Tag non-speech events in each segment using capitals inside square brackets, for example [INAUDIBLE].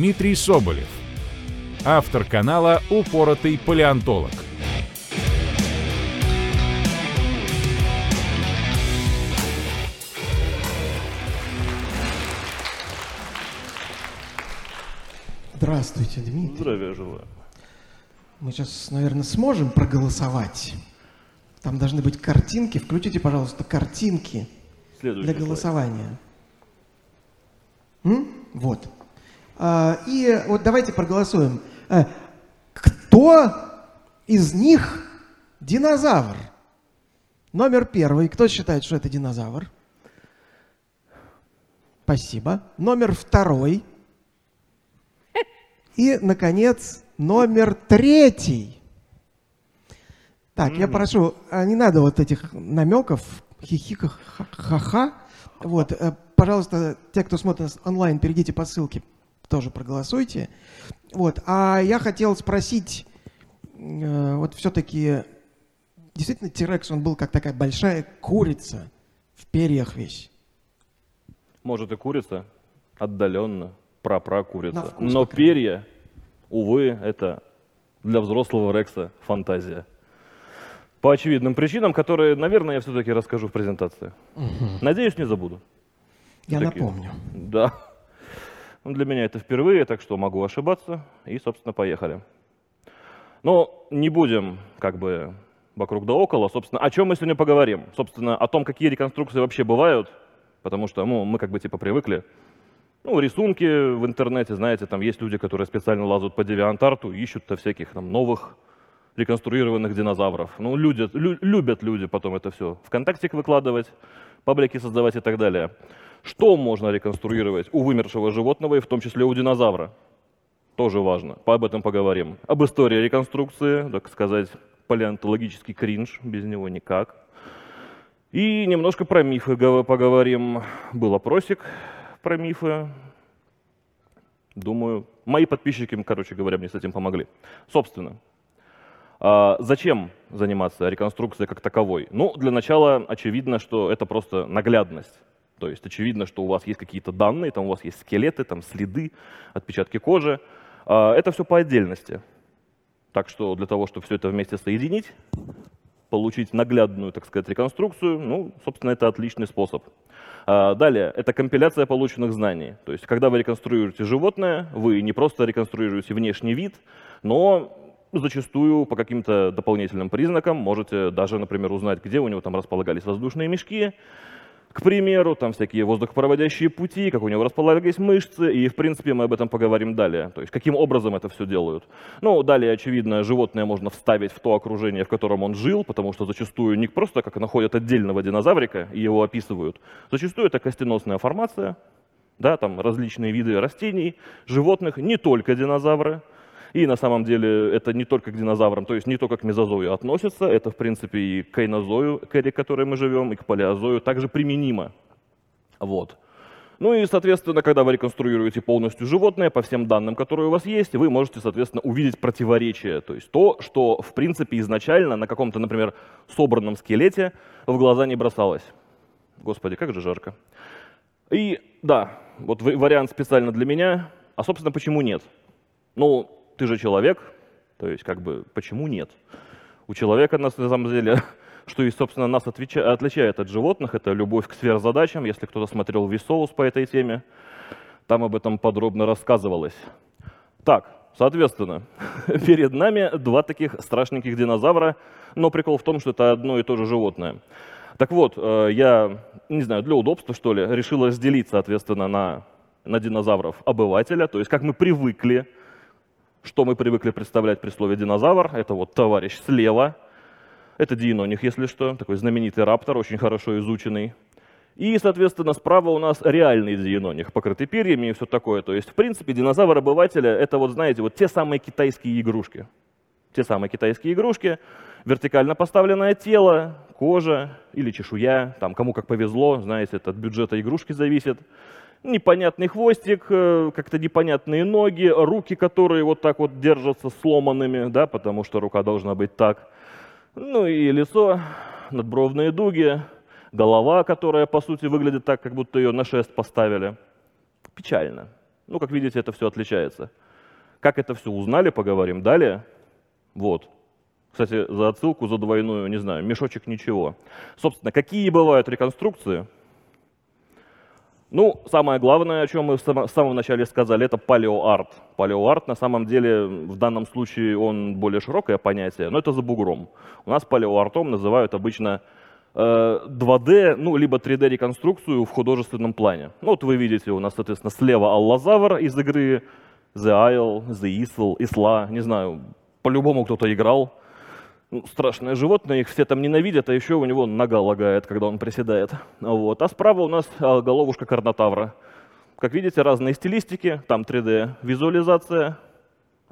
Дмитрий Соболев, автор канала «Упоротый палеонтолог». Здравствуйте, Дмитрий. Здравия желаю. Мы сейчас, наверное, сможем проголосовать. Там должны быть картинки. Включите, пожалуйста, картинки Следующий для слайд. голосования. М? Вот. А, и вот давайте проголосуем. Э, Кто из них динозавр? Номер первый. Кто считает, что это динозавр? Спасибо. Номер второй. И, наконец, номер третий. Так, я прошу, а не надо вот этих намеков, хихиках, ха- ха-ха. Вот, э, пожалуйста, те, кто смотрит онлайн, перейдите по ссылке, тоже проголосуйте. Вот, а я хотел спросить, э, вот все-таки, действительно, Тирекс, он был как такая большая курица в перьях весь. Может и курица, отдаленно, На пра-пра-курица. вкус, Но перья, увы, это для взрослого Рекса фантазия. По очевидным причинам, которые, наверное, я все-таки расскажу в презентации. Надеюсь, не забуду. Я Всё-таки- напомню. Да. Ну, Для меня это впервые, так что могу ошибаться. И, собственно, поехали. Но не будем как бы вокруг да около. Собственно, о чем мы сегодня поговорим? Собственно, о том, какие реконструкции вообще бывают. Потому что ну, мы как бы типа привыкли. Ну, рисунки в интернете, знаете, там есть люди, которые специально лазают по девиантарту, ищут-то всяких там новых реконструированных динозавров. Ну, люди, лю- любят люди потом это все ВКонтактик выкладывать, паблики создавать и так далее. Что можно реконструировать у вымершего животного и в том числе у динозавра? Тоже важно. Об этом поговорим. Об истории реконструкции, так сказать, палеонтологический кринж, без него никак. И немножко про мифы гов- поговорим. Был опросик про мифы. Думаю, мои подписчики, короче говоря, мне с этим помогли. Собственно, а, зачем заниматься реконструкцией как таковой? Ну, для начала очевидно, что это просто наглядность. То есть очевидно, что у вас есть какие-то данные, там у вас есть скелеты, там следы, отпечатки кожи. А, Это все по отдельности. Так что для того, чтобы все это вместе соединить, получить наглядную, так сказать, реконструкцию, ну, собственно, это отличный способ. А, Далее, это компиляция полученных знаний. То есть, когда вы реконструируете животное, вы не просто реконструируете внешний вид, но зачастую по каким-то дополнительным признакам можете даже, например, узнать, где у него там располагались воздушные мешки, к примеру, там всякие воздухопроводящие пути, как у него располагались мышцы, и, в принципе, мы об этом поговорим далее. То есть, каким образом это все делают. Ну, далее, очевидно, животное можно вставить в то окружение, в котором он жил, потому что зачастую не просто как находят отдельного динозаврика и его описывают. Зачастую это костеносная формация, да, там различные виды растений, животных, не только динозавры. И на самом деле это не только к динозаврам, то есть не только к мезозою относится, это в принципе и к кайнозою, к эре которой мы живем, и к палеозою также применимо. Вот. Ну и, соответственно, когда вы реконструируете полностью животное, по всем данным, которые у вас есть, вы можете, соответственно, увидеть противоречие. То есть то, что, в принципе, изначально на каком-то, например, собранном скелете в глаза не бросалось. Господи, как же жарко. И да, вот вариант специально для меня. А, собственно, почему нет? Ну, ты же человек, то есть, как бы, почему нет? У человека, на самом деле, [LAUGHS] что и, собственно, нас отвеча- отличает от животных, это любовь к сверхзадачам. Если кто-то смотрел Висоус по этой теме, там об этом подробно рассказывалось. Так, соответственно, [LAUGHS] перед нами два таких страшненьких динозавра, но прикол в том, что это одно и то же животное. Так вот, э, я, не знаю, для удобства, что ли, решил разделить, соответственно, на, на динозавров обывателя, то есть как мы привыкли, что мы привыкли представлять при слове динозавр. Это вот товарищ слева, это диноних, если что, такой знаменитый раптор, очень хорошо изученный. И, соответственно, справа у нас реальный диеноних, покрытый перьями и все такое. То есть, в принципе, динозавр обывателя — это вот, знаете, вот те самые китайские игрушки. Те самые китайские игрушки, вертикально поставленное тело, кожа или чешуя, там кому как повезло, знаете, это от бюджета игрушки зависит. Непонятный хвостик, э, как-то непонятные ноги, руки, которые вот так вот держатся сломанными, да, потому что рука должна быть так. Ну и лицо, надбровные дуги, голова, которая, по сути, выглядит так, как будто ее на шест поставили. Печально. Ну, как видите, это все отличается. Как это все узнали, поговорим далее. Вот. Кстати, за отсылку, за двойную, не знаю, мешочек ничего. Собственно, какие бывают реконструкции? Ну, самое главное, о чем мы в самом начале сказали, это палеоарт. Палеоарт, на самом деле, в данном случае он более широкое понятие, но это за бугром. У нас палеоартом называют обычно 2D, э, ну, либо 3D-реконструкцию в художественном плане. Ну, вот вы видите, у нас, соответственно, слева Аллазавр из игры The Isle, The Isle, Исла, не знаю, по-любому кто-то играл. Ну, страшное животное, их все там ненавидят, а еще у него нога лагает, когда он приседает. Вот. А справа у нас а, головушка карнотавра. Как видите, разные стилистики, там 3D-визуализация,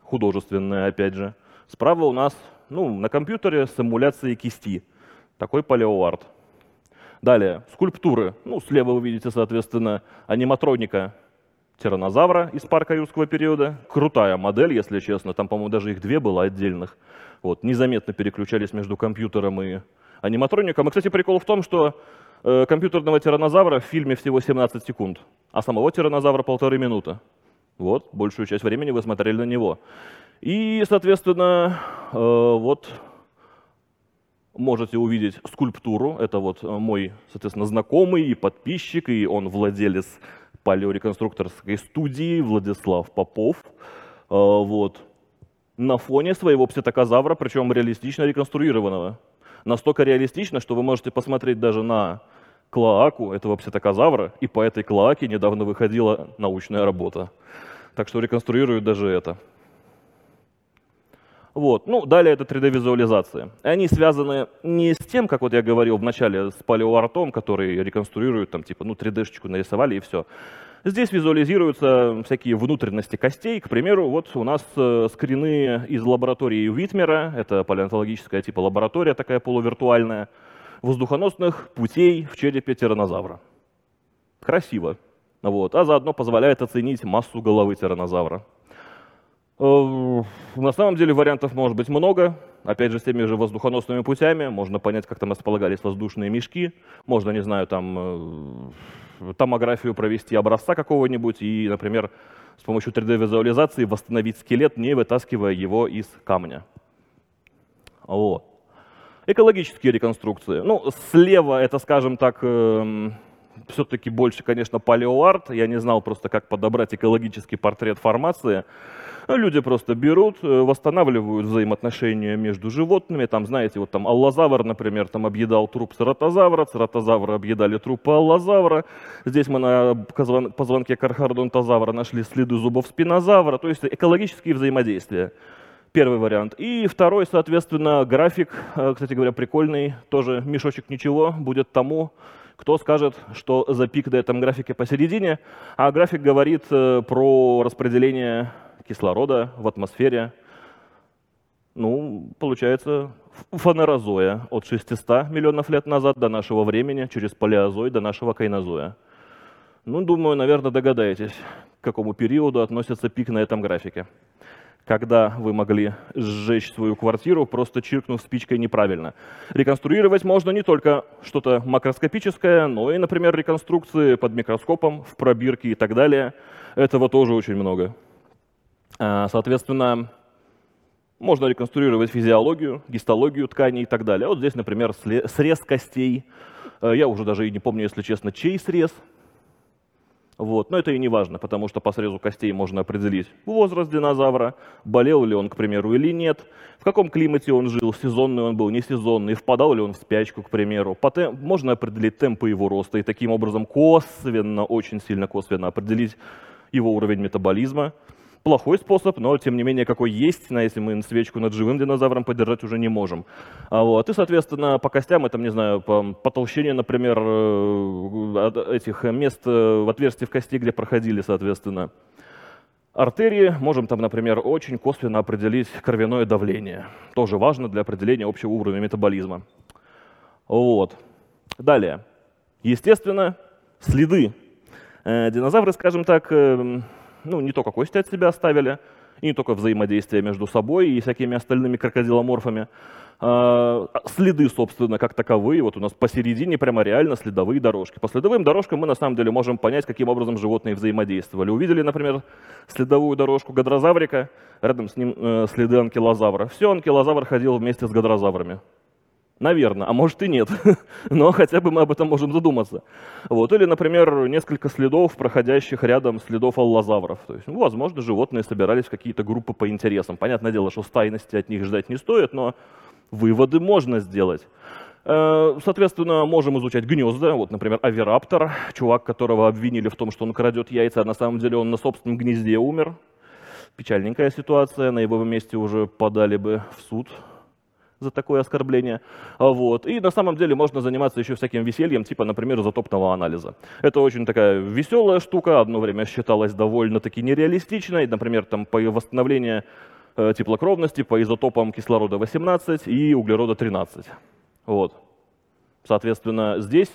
художественная, опять же. Справа у нас, ну, на компьютере с эмуляцией кисти. Такой палеоарт. Далее, скульптуры. Ну, слева вы видите, соответственно, аниматроника тиранозавра из парка юрского периода. Крутая модель, если честно. Там, по-моему, даже их две было отдельных. Вот, незаметно переключались между компьютером и аниматроником. И, кстати, прикол в том, что э, компьютерного тиранозавра в фильме всего 17 секунд, а самого тиранозавра полторы минуты. Вот, большую часть времени вы смотрели на него. И, соответственно, э, вот можете увидеть скульптуру. Это вот мой, соответственно, знакомый и подписчик, и он владелец палеореконструкторской студии Владислав Попов. Э, вот на фоне своего пситокозавра, причем реалистично реконструированного. Настолько реалистично, что вы можете посмотреть даже на клоаку этого пситокозавра, и по этой клоаке недавно выходила научная работа. Так что реконструируют даже это. Вот. Ну, далее это 3D-визуализация. Они связаны не с тем, как вот я говорил в начале, с палеоартом, который реконструирует, там, типа, ну, 3D-шечку нарисовали и все. Здесь визуализируются всякие внутренности костей. К примеру, вот у нас э, скрины из лаборатории Витмера, это палеонтологическая типа лаборатория, такая полувиртуальная, воздухоносных путей в черепе тиранозавра. Красиво. Вот. А заодно позволяет оценить массу головы тиранозавра. Э, на самом деле вариантов может быть много. Опять же, с теми же воздухоносными путями можно понять, как там располагались воздушные мешки. Можно, не знаю, там э, томографию провести образца какого-нибудь и, например, с помощью 3D-визуализации восстановить скелет, не вытаскивая его из камня. Вот. Экологические реконструкции. Ну, слева это, скажем так, э, эм, все-таки больше, конечно, палеоарт. Я не знал просто, как подобрать экологический портрет формации. Ну, люди просто берут, э, восстанавливают взаимоотношения между животными. Там, знаете, вот там аллозавр, например, там объедал труп цератозавра, цератозавра объедали трупы аллозавра. Здесь мы на позвонке кархардонтозавра нашли следы зубов спинозавра. То есть экологические взаимодействия. Первый вариант. И второй, соответственно, график, э, кстати говоря, прикольный, тоже мешочек ничего, будет тому, кто скажет, что за пик на этом графике посередине, а график говорит э, про распределение кислорода в атмосфере, ну, получается, фанерозоя от 600 миллионов лет назад до нашего времени, через палеозой до нашего кайнозоя. Ну, думаю, наверное, догадаетесь, к какому периоду относится пик на этом графике. Когда вы могли сжечь свою квартиру, просто чиркнув спичкой неправильно. Реконструировать можно не только что-то макроскопическое, но и, например, реконструкции под микроскопом, в пробирке и так далее. Этого тоже очень много. А, соответственно, можно реконструировать физиологию, гистологию тканей и так далее. Вот здесь, например, срез костей. Э, я уже даже и не помню, если честно, чей срез. Вот. Но это и не важно, потому что по срезу костей можно определить возраст динозавра, болел ли он, к примеру, или нет, в каком климате он жил, сезонный он был, не сезонный, впадал ли он в спячку, к примеру. Потом можно определить темпы его роста и таким образом косвенно, очень сильно косвенно определить его уровень метаболизма плохой способ, но тем не менее какой есть, на если мы свечку над живым динозавром подержать уже не можем. А вот. И, соответственно, по костям, это, не знаю, по, по толщине, например, э, этих мест э, в отверстии в кости, где проходили, соответственно, артерии, можем там, например, очень косвенно определить кровяное давление. Тоже важно для определения общего уровня метаболизма. Вот. Далее. Естественно, следы. Э, динозавры, скажем так, ну, не только кости от себя оставили, и не только взаимодействие между собой и всякими остальными крокодиломорфами, а, следы, собственно, как таковые. Вот у нас посередине прямо реально следовые дорожки. По следовым дорожкам мы на самом деле можем понять, каким образом животные взаимодействовали. Увидели, например, следовую дорожку гадрозаврика, рядом с ним э, следы анкилозавра. Все, анкилозавр ходил вместе с гадрозаврами. Наверное, а может и нет, [LAUGHS] но хотя бы мы об этом можем задуматься. Вот. Или, например, несколько следов, проходящих рядом следов аллозавров. То есть, ну, возможно, животные собирались в какие-то группы по интересам. Понятное дело, что стайности от них ждать не стоит, но выводы можно сделать. Э, соответственно, можем изучать гнезда. Вот, например, авираптор, чувак, которого обвинили в том, что он крадет яйца, а на самом деле он на собственном гнезде умер. Печальненькая ситуация, на его месте уже подали бы в суд за такое оскорбление. Вот. И на самом деле можно заниматься еще всяким весельем, типа, например, изотопного анализа. Это очень такая веселая штука, одно время считалась довольно-таки нереалистичной. Например, там по восстановлению э, теплокровности по изотопам кислорода 18 и углерода 13. Вот. Соответственно, здесь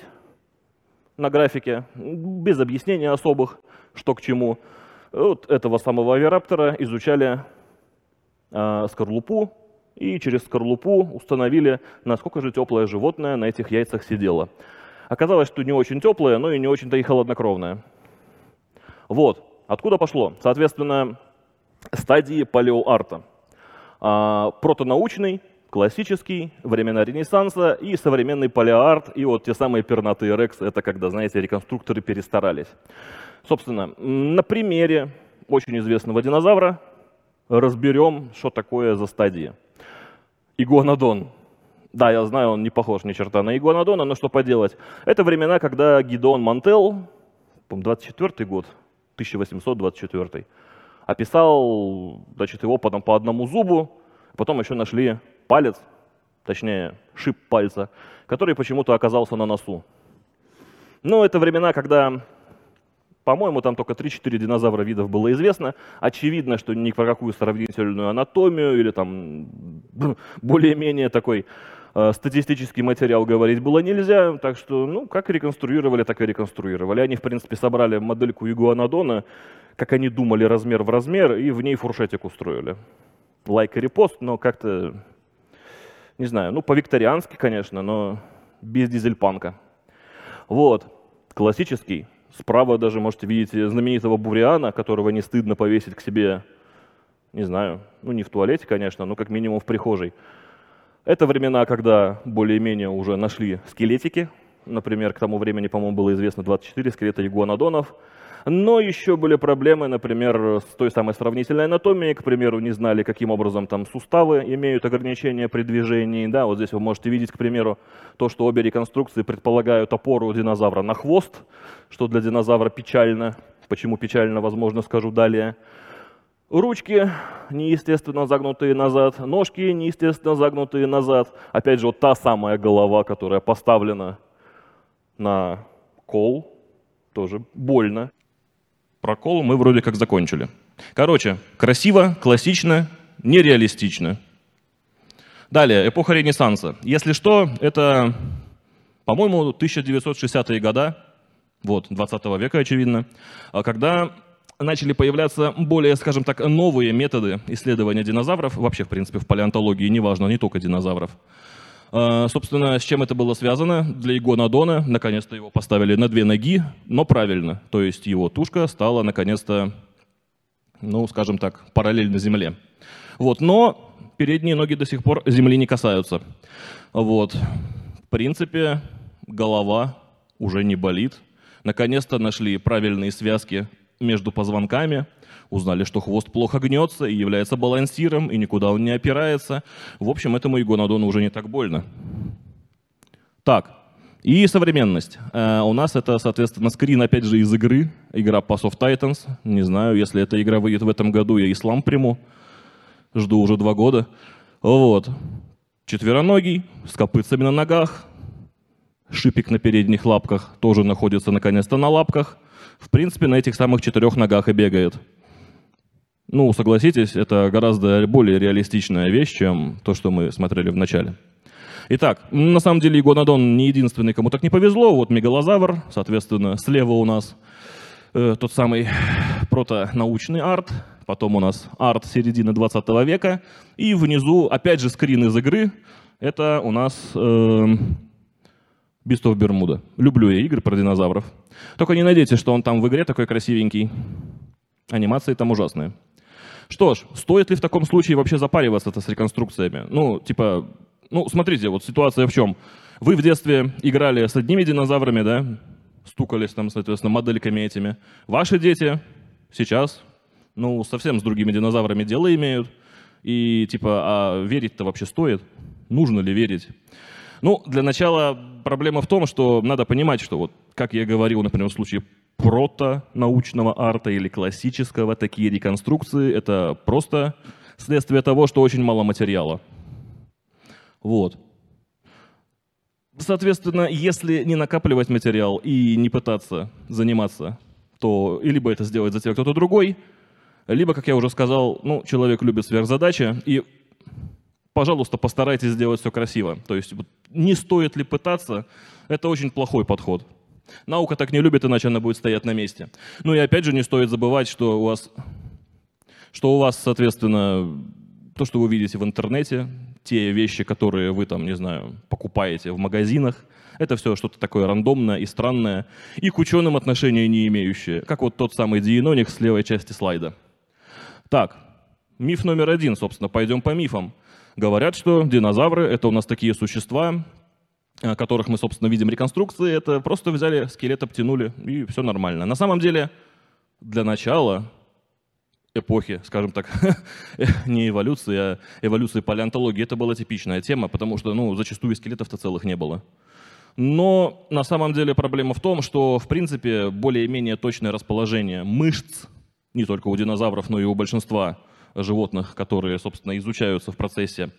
на графике, без объяснений особых, что к чему, вот этого самого авираптора изучали э, скорлупу и через скорлупу установили, насколько же теплое животное на этих яйцах сидело. Оказалось, что не очень теплое, но и не очень-то и холоднокровное. Вот, откуда пошло? Соответственно, стадии палеоарта. А, протонаучный, классический, времена Ренессанса и современный палеоарт, и вот те самые пернатые рекс, это когда, знаете, реконструкторы перестарались. Собственно, на примере очень известного динозавра разберем, что такое за стадии. Игуанодон. Да, я знаю, он не похож ни черта на Игуанодона, но что поделать. Это времена, когда Гидеон Мантел, 24 год, 1824, описал значит, его потом по одному зубу, потом еще нашли палец, точнее шип пальца, который почему-то оказался на носу. Ну, это времена, когда по-моему, там только 3-4 динозавра видов было известно. Очевидно, что ни про какую сравнительную анатомию или там [LAUGHS] более-менее такой э, статистический материал говорить было нельзя. Так что, ну, как реконструировали, так и реконструировали. Они, в принципе, собрали модельку игуанодона, как они думали, размер в размер, и в ней фуршетик устроили. Лайк и репост, но как-то, не знаю, ну, по-викториански, конечно, но без дизельпанка. Вот, классический Справа даже можете видеть знаменитого Буриана, которого не стыдно повесить к себе, не знаю, ну не в туалете, конечно, но как минимум в прихожей. Это времена, когда более-менее уже нашли скелетики. Например, к тому времени, по-моему, было известно 24 скелета игуанодонов. Но еще были проблемы, например, с той самой сравнительной анатомией. К примеру, не знали, каким образом там суставы имеют ограничения при движении. Да, вот здесь вы можете видеть, к примеру, то, что обе реконструкции предполагают опору динозавра на хвост, что для динозавра печально. Почему печально, возможно, скажу далее. Ручки неестественно загнутые назад, ножки неестественно загнутые назад. Опять же, вот та самая голова, которая поставлена на кол, тоже больно. Прокол мы вроде как закончили. Короче, красиво, классично, нереалистично. Далее, эпоха Ренессанса. Если что, это, по-моему, 1960-е года, вот, 20 века, очевидно, а когда начали появляться более, скажем так, новые методы исследования динозавров, вообще, в принципе, в палеонтологии, неважно, не только динозавров. А, собственно, с чем это было связано? Для игонодона наконец-то его поставили на две ноги, но правильно. То есть его тушка стала наконец-то, ну, скажем так, параллельно земле. Вот, но передние ноги до сих пор земли не касаются. Вот. В принципе, голова уже не болит. Наконец-то нашли правильные связки между позвонками – узнали, что хвост плохо гнется и является балансиром, и никуда он не опирается. В общем, этому игонодону уже не так больно. Так, и современность. Uh, у нас это, соответственно, скрин, опять же, из игры. Игра Pass of Titans. Не знаю, если эта игра выйдет в этом году, я ислам приму. Жду уже два года. Вот. Четвероногий, с копытцами на ногах. Шипик на передних лапках тоже находится наконец-то на лапках. В принципе, на этих самых четырех ногах и бегает. Ну, согласитесь, это гораздо более реалистичная вещь, чем то, что мы смотрели в начале. Итак, на самом деле Игонодон не единственный, кому так не повезло. Вот мегалозавр, соответственно, слева у нас э, тот самый протонаучный арт, потом у нас арт середины 20 века, и внизу, опять же, скрин из игры. Это у нас э, of Bermuda. Люблю я игры про динозавров. Только не надейтесь, что он там в игре такой красивенький. Анимации там ужасные. Что ж, стоит ли в таком случае вообще запариваться-то с реконструкциями? Ну, типа, ну, смотрите, вот ситуация в чем. Вы в детстве играли с одними динозаврами, да, стукались там, соответственно, модельками этими. Ваши дети сейчас, ну, совсем с другими динозаврами дело имеют. И, типа, а верить-то вообще стоит? Нужно ли верить? Ну, для начала проблема в том, что надо понимать, что вот, как я говорил, например, в случае прото-научного арта или классического, такие реконструкции — это просто следствие того, что очень мало материала. Вот. Соответственно, если не накапливать материал и не пытаться заниматься, то либо это сделает за тебя кто-то другой, либо, как я уже сказал, ну, человек любит сверхзадачи, и, пожалуйста, постарайтесь сделать все красиво. То есть не стоит ли пытаться, это очень плохой подход. Наука так не любит, иначе она будет стоять на месте. Ну и опять же не стоит забывать, что у вас, что у вас, соответственно, то, что вы видите в интернете, те вещи, которые вы там, не знаю, покупаете в магазинах, это все что-то такое рандомное и странное, и к ученым отношения не имеющее, как вот тот самый диеноник с левой части слайда. Так, миф номер один, собственно, пойдем по мифам. Говорят, что динозавры — это у нас такие существа, которых мы, собственно, видим реконструкции, это просто взяли скелет, обтянули, и все нормально. На самом деле, для начала эпохи, скажем так, [LAUGHS] не эволюции, а эволюции палеонтологии, это была типичная тема, потому что, ну, зачастую скелетов-то целых не было. Но на самом деле проблема в том, что, в принципе, более-менее точное расположение мышц, не только у динозавров, но и у большинства животных, которые, собственно, изучаются в процессе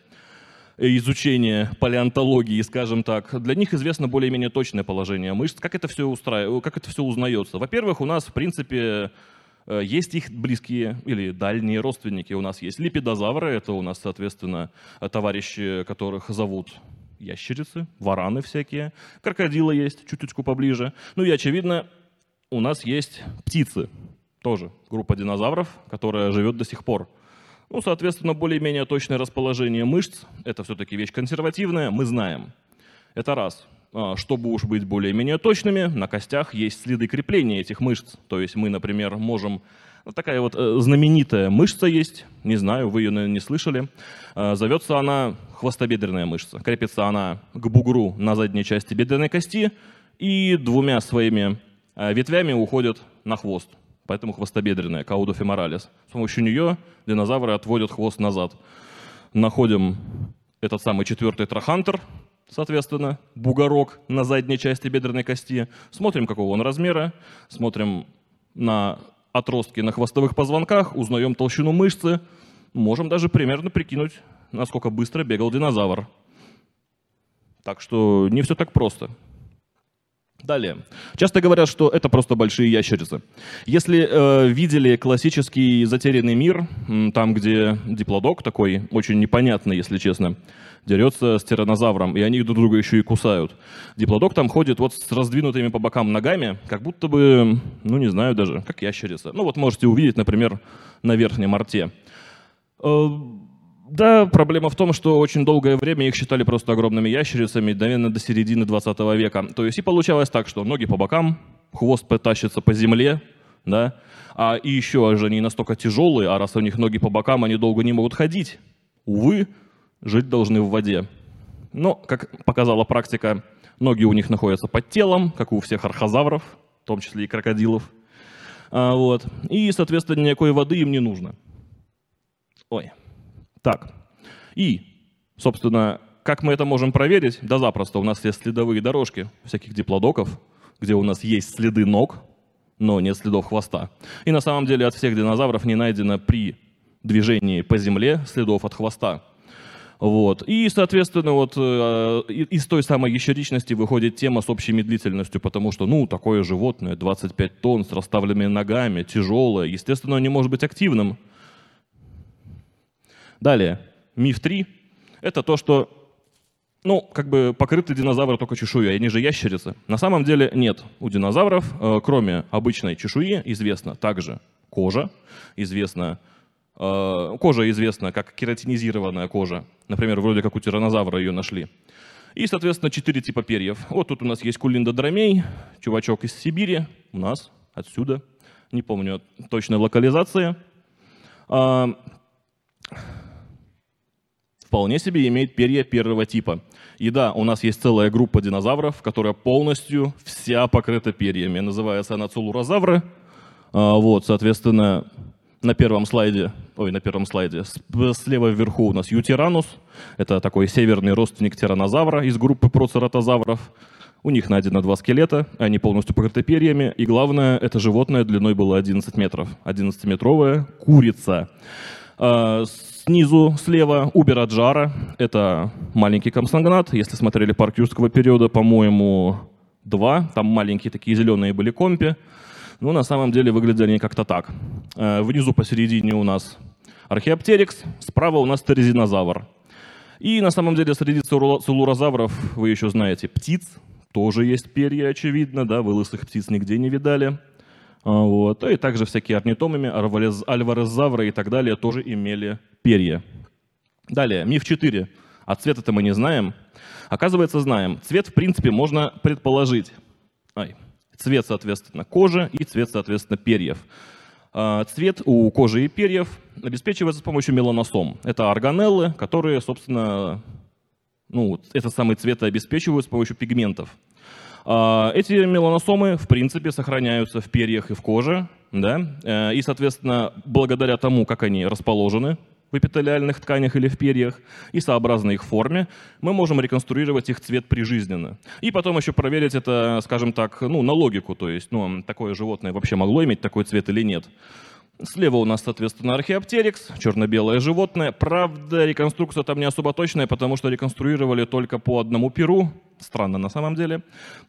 изучения палеонтологии, скажем так, для них известно более-менее точное положение мышц. Как это все, устраив... как это все узнается? Во-первых, у нас, в принципе, Э, есть их близкие или дальние родственники. У нас есть липидозавры, это у нас, соответственно, товарищи, которых зовут ящерицы, вараны всякие. Крокодилы есть, чуточку поближе. Ну и, очевидно, у нас есть птицы, тоже группа динозавров, которая живет до сих пор. Ну, соответственно, более-менее точное расположение мышц, это все-таки вещь консервативная, мы знаем. Это раз. А, чтобы уж быть более-менее точными, на костях есть следы крепления этих мышц. То есть мы, например, можем... Вот ну, такая вот э, знаменитая мышца есть, не знаю, вы ее, наверное, не слышали. А, зовется она хвостобедренная мышца. Крепится она к бугру на задней части бедренной кости и двумя своими а, ветвями уходит на хвост. Поэтому хвостобедренная, каудофеморалис. С помощью нее динозавры отводят хвост назад. Находим этот самый четвертый трахантер, соответственно, бугорок на задней части бедренной кости. Смотрим, какого он размера, смотрим на отростки на хвостовых позвонках, узнаем толщину мышцы, можем даже примерно прикинуть, насколько быстро бегал динозавр. Так что не все так просто. Далее. Часто говорят, что это просто большие ящерицы. Если э, видели классический затерянный мир, там, где диплодок такой, очень непонятный, если честно, дерется с тиранозавром, и они друг друга еще и кусают. Диплодок там ходит вот с раздвинутыми по бокам ногами, как будто бы, ну не знаю даже, как ящерица. Ну вот можете увидеть, например, на верхнем арте. Да, проблема в том, что очень долгое время их считали просто огромными ящерицами, наверное, до середины 20 века. То есть и получалось так, что ноги по бокам, хвост потащится по земле, да, а и еще же они настолько тяжелые, а раз у них ноги по бокам, они долго не могут ходить. Увы, жить должны в воде. Но, как показала практика, ноги у них находятся под телом, как у всех архозавров, в том числе и крокодилов. А, вот. И, соответственно, никакой воды им не нужно. Ой. Так. И, собственно, как мы это можем проверить? Да запросто. У нас есть следовые дорожки всяких диплодоков, где у нас есть следы ног, но нет следов хвоста. И на самом деле от всех динозавров не найдено при движении по земле следов от хвоста. Вот. И, соответственно, вот э, из той самой ящеричности выходит тема с общей медлительностью, потому что, ну, такое животное, 25 тонн, с расставленными ногами, тяжелое, естественно, не может быть активным. Далее, миф 3 – это то, что, ну, как бы покрыты динозавры только чешуей, они же ящерицы. На самом деле нет. У динозавров, э, кроме обычной чешуи, известна также кожа, известна Э, кожа известна как кератинизированная кожа. Например, вроде как у тиранозавра ее нашли. И, соответственно, четыре типа перьев. Вот тут у нас есть кулиндодромей, чувачок из Сибири, у нас, отсюда, не помню точной локализации. А, вполне себе имеет перья первого типа. И да, у нас есть целая группа динозавров, которая полностью вся покрыта перьями. Называется она целурозавры. А, вот, соответственно, на первом слайде, ой, на первом слайде, слева вверху у нас ютиранус. Это такой северный родственник тиранозавра из группы процератозавров. У них найдено два скелета, они полностью покрыты перьями. И главное, это животное длиной было 11 метров. 11-метровая курица. А, снизу слева Убераджара. Это маленький комсангнат. Если смотрели парк юрского периода, по-моему, два. Там маленькие такие зеленые были компи. Ну, на самом деле выглядели они как-то так. Э, внизу посередине у нас археоптерикс, справа у нас терезинозавр. И на самом деле среди целурозавров вы еще знаете птиц, тоже есть перья, очевидно, да, вы лысых птиц нигде не видали. А, вот. И также всякие орнитомами, альварезавры и так далее тоже имели перья. Далее, миф 4. А цвета-то мы не знаем. Оказывается, знаем. Цвет, в принципе, можно предположить. Ай. Цвет, соответственно, кожи и цвет, соответственно, перьев. А, цвет у кожи и перьев обеспечивается с помощью меланосом. Это органеллы, которые, собственно, ну, этот самый цвет обеспечивают с помощью пигментов. А, эти меланосомы, в принципе, сохраняются в перьях и в коже, да, э, и, соответственно, благодаря тому, как они расположены в эпителиальных тканях или в перьях, и сообразно их форме, мы можем реконструировать их цвет прижизненно. И потом еще проверить это, скажем так, ну, на логику, то есть, ну, такое животное вообще могло иметь такой цвет или нет. Слева у нас, соответственно, археоптерикс, черно-белое животное. Правда, реконструкция там не особо точная, потому что реконструировали только по одному перу. Странно на самом деле.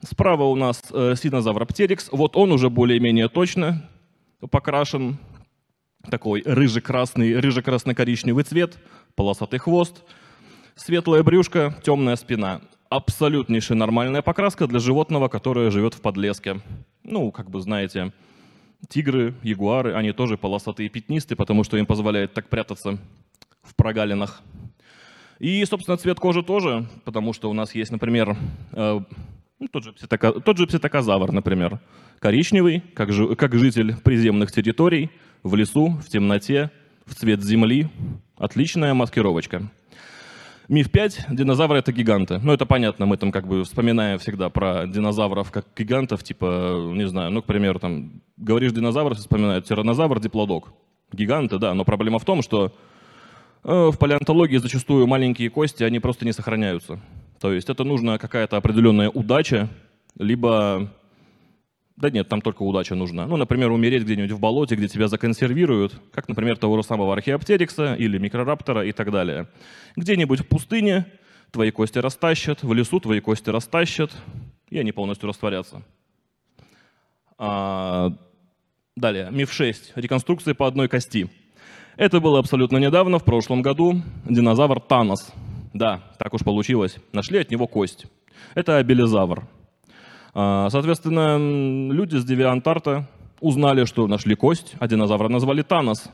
Справа у нас э, синозавроптерикс. Вот он уже более-менее точно покрашен. Такой рыже-красный, рыже-красно-коричневый цвет, полосатый хвост, светлое брюшко, темная спина. Абсолютнейшая нормальная покраска для животного, которое живет в подлеске. Ну, как бы знаете, Тигры, ягуары, они тоже полосатые пятнистые, потому что им позволяет так прятаться в прогалинах. И, собственно, цвет кожи тоже, потому что у нас есть, например, э, ну, тот, же пситока, тот же пситокозавр, например, коричневый, как, же, как житель приземных территорий, в лесу, в темноте, в цвет земли. Отличная маскировочка. Миф 5. Динозавры — это гиганты. Ну, это понятно, мы там как бы вспоминаем всегда про динозавров как гигантов, типа, не знаю, ну, к примеру, там, говоришь динозавр, вспоминают тиранозавр, диплодок. Гиганты, да, но проблема в том, что э, в палеонтологии зачастую маленькие кости, они просто не сохраняются. То есть это нужна какая-то определенная удача, либо да нет, там только удача нужна. Ну, например, умереть где-нибудь в болоте, где тебя законсервируют, как, например, того же самого археоптерикса или микрораптора и так далее. Где-нибудь в пустыне твои кости растащат, в лесу твои кости растащат, и они полностью растворятся. А, далее, миф 6. Реконструкции по одной кости. Это было абсолютно недавно, в прошлом году. Динозавр Танос. Да, так уж получилось. Нашли от него кость. Это абелизавр. А, соответственно, люди с Девиантарта узнали, что нашли кость, а динозавра назвали Танос.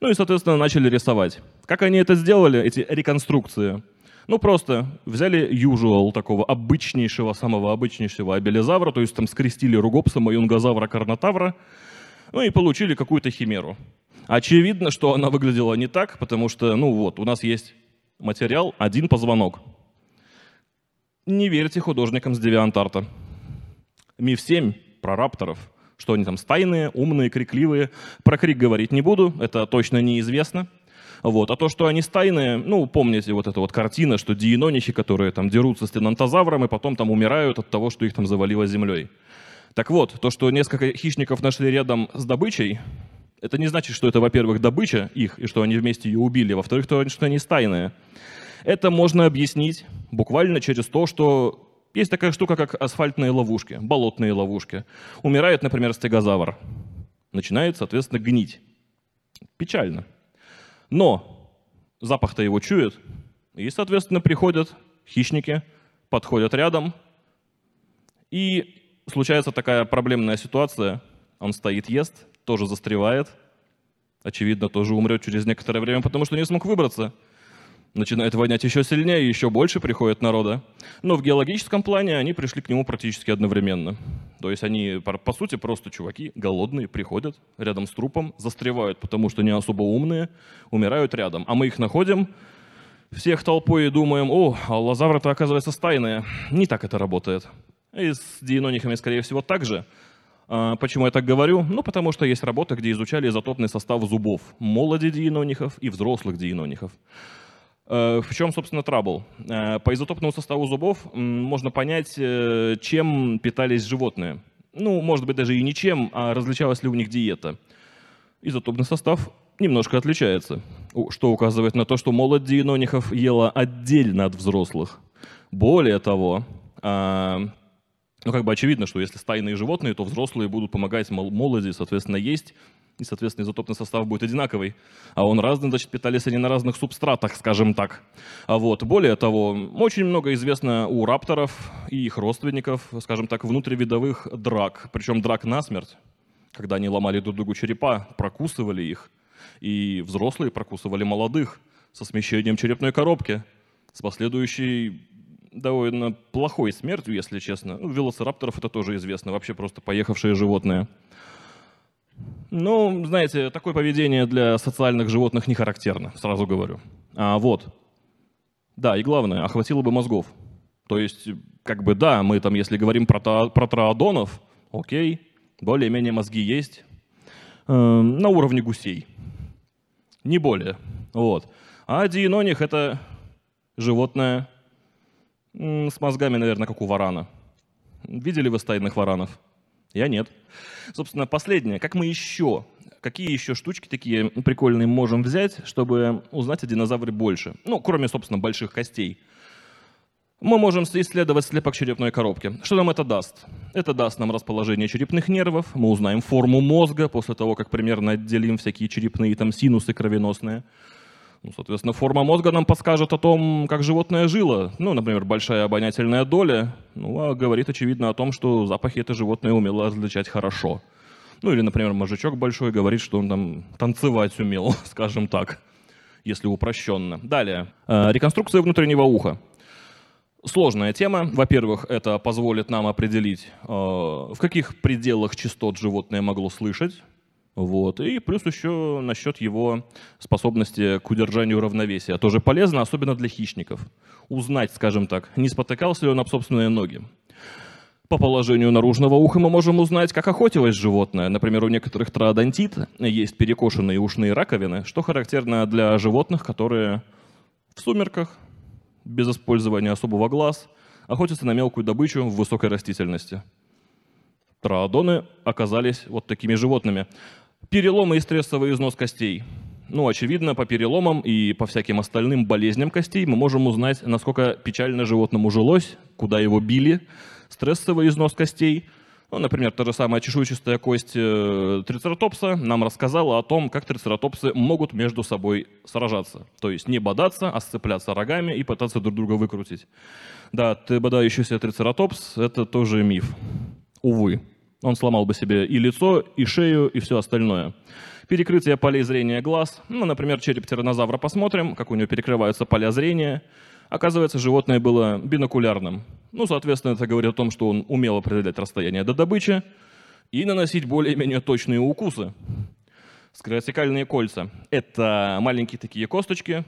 Ну и, соответственно, начали рисовать. Как они это сделали, эти реконструкции? Ну, просто взяли usual, такого обычнейшего, самого обычнейшего абелизавра, то есть там скрестили ругопсома, юнгозавра, карнотавра, ну и получили какую-то химеру. Очевидно, что она выглядела не так, потому что, ну вот, у нас есть материал, один позвонок. Не верьте художникам с Девиантарта. Миф 7 про рапторов, что они там стайные, умные, крикливые. Про крик говорить не буду, это точно неизвестно. Вот. А то, что они стайные, ну, помните вот эта вот картина, что диенонихи, которые там дерутся с тенантозавром и потом там умирают от того, что их там завалило землей. Так вот, то, что несколько хищников нашли рядом с добычей, это не значит, что это, во-первых, добыча их, и что они вместе ее убили, во-вторых, то, что они стайные. Это можно объяснить буквально через то, что есть такая штука, как асфальтные ловушки, болотные ловушки. Умирает, например, стегозавр. Начинает, соответственно, гнить. Печально. Но запах-то его чует. И, соответственно, приходят хищники, подходят рядом. И случается такая проблемная ситуация. Он стоит, ест, тоже застревает. очевидно, тоже умрет через некоторое время, потому что не смог выбраться. Начинает вонять еще сильнее, еще больше приходит народа. Но в геологическом плане они пришли к нему практически одновременно. То есть они, по, сути, просто чуваки голодные, приходят рядом с трупом, застревают, потому что не особо умные, умирают рядом. А мы их находим, всех толпой и думаем, о, аллозавры-то, оказывается, стайные. Не так это работает. И с диенонихами, скорее всего, так же. А, почему я так говорю? Ну, потому что есть работы, где изучали изотопный состав зубов молоди диенонихов и взрослых диенонихов. Э, в чем, собственно, трабл? Э, по изотопному составу зубов можно понять, э, чем питались животные. Ну, может быть, даже и ничем, а различалась ли у них диета. Изотопный состав немножко отличается, что указывает на то, что молодь диенонихов ела отдельно от взрослых. Более того, а, ну, как бы очевидно, что если стайные животные, то взрослые будут помогать молоди, соответственно, есть и, соответственно, изотопный состав будет одинаковый. А он разный, значит, питались они на разных субстратах, скажем так. А вот, более того, очень много известно у рапторов и их родственников, скажем так, внутривидовых драк, причем драк насмерть, когда они ломали друг другу черепа, прокусывали их, и взрослые прокусывали молодых со смещением черепной коробки, с последующей довольно плохой смертью, если честно. У велоцирапторов это тоже известно, вообще просто поехавшие животные. Ну, знаете, такое поведение для социальных животных не характерно, сразу говорю. А вот, да, и главное, охватило бы мозгов. То есть, как бы, да, мы там, если говорим про, та, про троодонов, окей, более-менее мозги есть, э, на уровне гусей, не более. Вот. А диеноних — это животное с мозгами, наверное, как у варана. Видели вы стайных варанов? Я нет. Собственно, последнее. Как мы еще, какие еще штучки такие прикольные можем взять, чтобы узнать о динозавре больше? Ну, кроме, собственно, больших костей. Мы можем исследовать слепок черепной коробки. Что нам это даст? Это даст нам расположение черепных нервов, мы узнаем форму мозга после того, как примерно отделим всякие черепные там синусы кровеносные. Ну, соответственно, форма мозга нам подскажет о том, как животное жило. Ну, например, большая обонятельная доля, ну, а говорит, очевидно, о том, что запахи это животное умело различать хорошо. Ну, или, например, мужичок большой говорит, что он там танцевать умел, [LAUGHS] скажем так, если упрощенно. Далее. Э, реконструкция внутреннего уха. Сложная тема. Во-первых, это позволит нам определить, э, в каких пределах частот животное могло слышать. Вот. И плюс еще насчет его способности к удержанию равновесия. Тоже полезно, особенно для хищников. Узнать, скажем так, не спотыкался ли он об собственные ноги. По положению наружного уха мы можем узнать, как охотилось животное. Например, у некоторых троодонтит есть перекошенные ушные раковины, что характерно для животных, которые в сумерках, без использования особого глаз, охотятся на мелкую добычу в высокой растительности. Троодоны оказались вот такими животными. Переломы и стрессовый износ костей. Ну, очевидно, по переломам и по всяким остальным болезням костей мы можем узнать, насколько печально животному жилось, куда его били, стрессовый износ костей. Ну, например, та же самая чешуйчатая кость э, трицератопса нам рассказала о том, как трицератопсы могут между собой сражаться. То есть не бодаться, а сцепляться рогами и пытаться друг друга выкрутить. Да, ты бодающийся трицератопс – это тоже миф. Увы он сломал бы себе и лицо, и шею, и все остальное. Перекрытие полей зрения глаз. Ну, например, череп тиранозавра посмотрим, как у него перекрываются поля зрения. Оказывается, животное было бинокулярным. Ну, соответственно, это говорит о том, что он умел определять расстояние до добычи и наносить более-менее точные укусы. Скоротекальные кольца – это маленькие такие косточки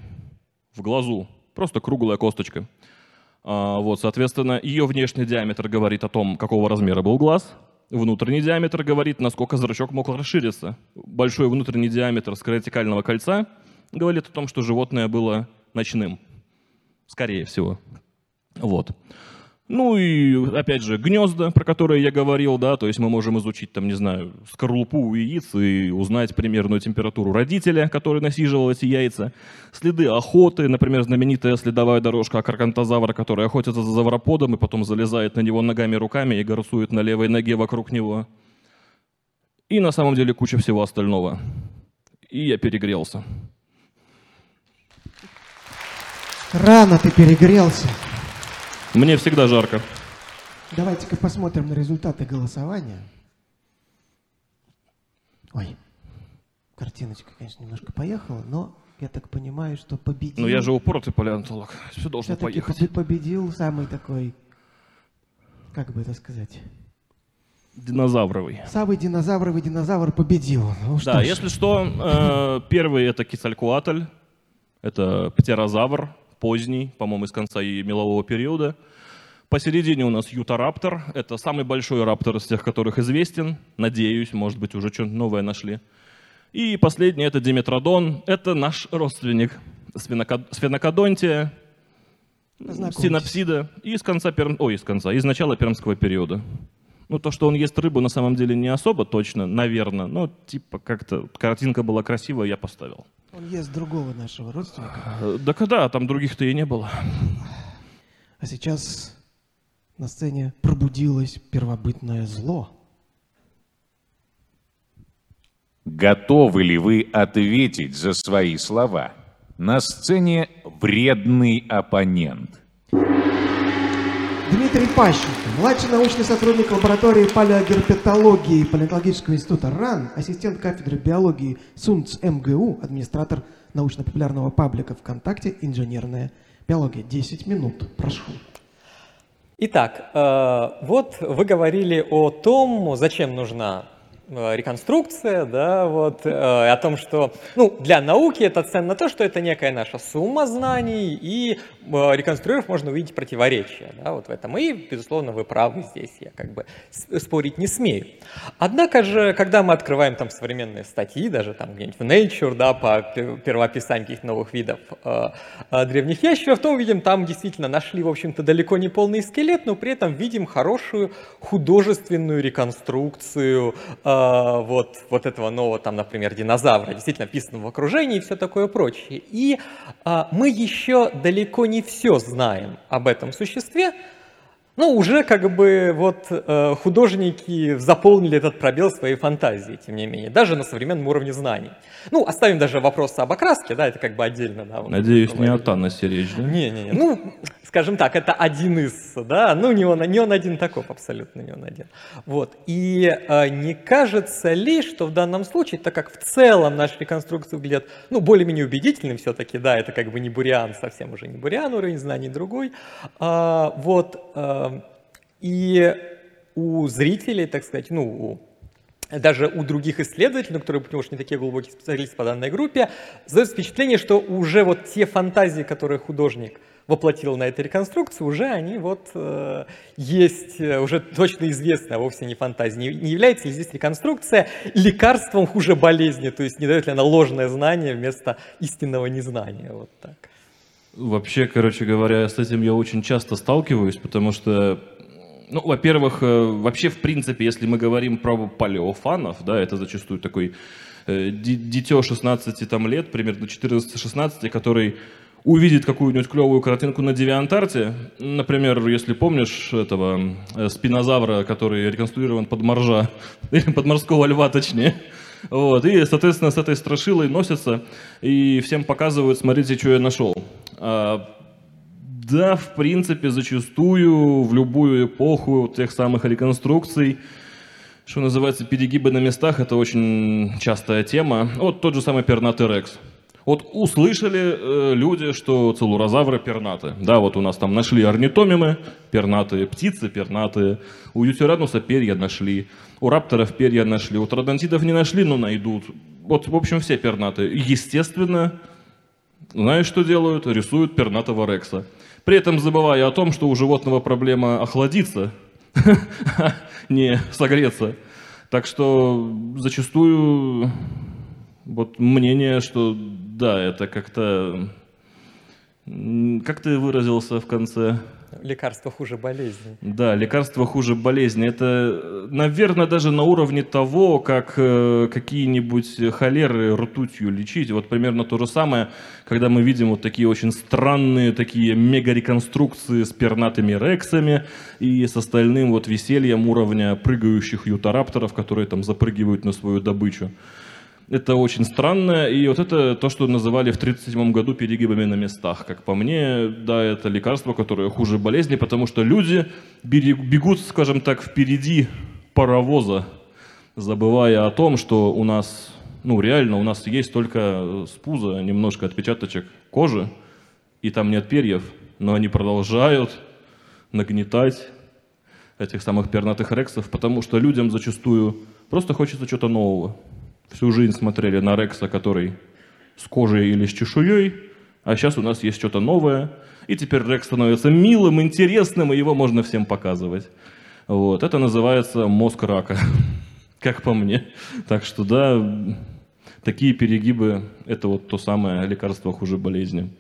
в глазу, просто круглая косточка. А, вот, соответственно, ее внешний диаметр говорит о том, какого размера был глаз – Внутренний диаметр говорит, насколько зрачок мог расшириться. Большой внутренний диаметр скоротекального кольца говорит о том, что животное было ночным. Скорее всего. Вот. Ну и, опять же, гнезда, про которые я говорил, да, то есть мы можем изучить, там, не знаю, скорлупу у яиц и узнать примерную температуру родителя, который насиживал эти яйца. Следы охоты, например, знаменитая следовая дорожка акаркантозавра, который охотится за завроподом и потом залезает на него ногами руками и горсует на левой ноге вокруг него. И на самом деле куча всего остального. И я перегрелся. Рано ты перегрелся. Мне всегда жарко. Давайте-ка посмотрим на результаты голосования. Ой, картиночка, конечно, немножко поехала, но я так понимаю, что победил... Ну я же упоротый палеонтолог, все должно все-таки поехать. победил самый такой, как бы это сказать, Динозавровый. самый динозавровый динозавр победил. Ну, что Да, ж. если что, э, первый это Кицалькуатль, это птерозавр, поздний, по-моему, из конца и мелового периода. Посередине у нас Ютараптор, это самый большой раптор из тех, которых известен. Надеюсь, может быть, уже что-нибудь новое нашли. И последний это Диметродон, это наш родственник Сфеноко- Сфенокодонтия, синапсида и из конца, перм... Ой, из конца, из начала пермского периода. Ну, то, что он ест рыбу, на самом деле не особо точно, наверное. Но, типа, как-то картинка была красивая, я поставил. Он ест другого нашего родственника. Э, Да когда, там других-то и не было. А сейчас на сцене пробудилось первобытное зло. Готовы ли вы ответить за свои слова? На сцене вредный оппонент. Дмитрий Пащенко, младший научный сотрудник лаборатории палеогерпетологии Палеонтологического института РАН, ассистент кафедры биологии СУНЦ МГУ, администратор научно-популярного паблика ВКонтакте «Инженерная биология». 10 минут, прошу. Итак, э, вот вы говорили о том, зачем нужна реконструкция, да, вот, э, о том, что, ну, для науки это ценно то, что это некая наша сумма знаний, и э, реконструировав, можно увидеть противоречия, да, вот в этом. И, безусловно, вы правы здесь, я как бы спорить не смею. Однако же, когда мы открываем там современные статьи, даже там где-нибудь в Nature, да, по пе- первоописанию каких-то новых видов э, э, древних ящеров, то увидим, там действительно нашли, в общем-то, далеко не полный скелет, но при этом видим хорошую художественную реконструкцию э, вот, вот этого нового, там, например, динозавра, действительно описанного в окружении и все такое прочее. И э, мы еще далеко не все знаем об этом существе, ну, уже как бы вот э, художники заполнили этот пробел своей фантазии, тем не менее, даже на современном уровне знаний. Ну, оставим даже вопрос об окраске, да, это как бы отдельно. Да, вот Надеюсь, не о Таносе речь, да? Не-не-не, ну, скажем так, это один из, да, ну, не он, не он один таков, абсолютно не он один. Вот, и э, не кажется ли, что в данном случае, так как в целом наши реконструкции выглядят, ну, более-менее убедительным все-таки, да, это как бы не Буриан, совсем уже не Буриан, уровень знаний другой, а, вот, э, и у зрителей, так сказать, ну, даже у других исследователей, ну, которые, потому что не такие глубокие специалисты по данной группе, создается впечатление, что уже вот те фантазии, которые художник воплотил на этой реконструкции, уже они вот э, есть, э, уже точно известны, а вовсе не фантазии. Не, не является ли здесь реконструкция лекарством хуже болезни, то есть не дает ли она ложное знание вместо истинного незнания, вот так. Вообще, короче говоря, с этим я очень часто сталкиваюсь, потому что, ну, во-первых, э, вообще, в принципе, если мы говорим про палеофанов, да, это зачастую такой э, ди- дитё 16 там, лет, примерно 14-16, который увидит какую-нибудь клевую картинку на Девиантарте, например, если помнишь этого э, спинозавра, который реконструирован под моржа, [LAUGHS] под морского льва точнее, вот, и, соответственно, с этой страшилой носятся и всем показывают, смотрите, что я нашел. А, да, в принципе, зачастую в любую эпоху тех самых реконструкций, что называется, перегибы на местах, это очень частая тема. Вот тот же самый пернатый рекс. Вот услышали э, люди, что целурозавры пернаты. Да, вот у нас там нашли орнитомимы, пернатые, птицы пернатые. У ютирануса перья нашли, у рапторов перья нашли, у тродонтидов не нашли, но найдут. Вот, в общем, все пернатые. Естественно, знаешь, что делают? Рисуют пернатого рекса. При этом забывая о том, что у животного проблема охладиться, [LAUGHS] не согреться. Так что зачастую вот мнение, что да, это как-то... Как ты выразился в конце? Лекарство хуже болезни. Да, лекарство хуже болезни. Это, наверное, даже на уровне того, как э, какие-нибудь холеры ртутью лечить. Вот примерно то же самое, когда мы видим вот такие очень странные, такие мега-реконструкции с пернатыми рексами и с остальным вот весельем уровня прыгающих ютарапторов, которые там запрыгивают на свою добычу. Это очень странно, и вот это то, что называли в 1937 году перегибами на местах. Как по мне, да, это лекарство, которое хуже болезни, потому что люди бегут, скажем так, впереди паровоза, забывая о том, что у нас Ну, реально, у нас есть только с пуза немножко отпечаточек кожи, и там нет перьев, но они продолжают нагнетать этих самых пернатых рексов, потому что людям зачастую просто хочется чего-то нового. Всю жизнь смотрели на рекса, который с кожей или с чешуей, а сейчас у нас есть что-то новое, и теперь рекс становится милым, интересным, и его можно всем показывать. Вот. Это называется мозг рака, [LAUGHS] как по мне. Так что да, такие перегибы – это вот то самое лекарство хуже болезни.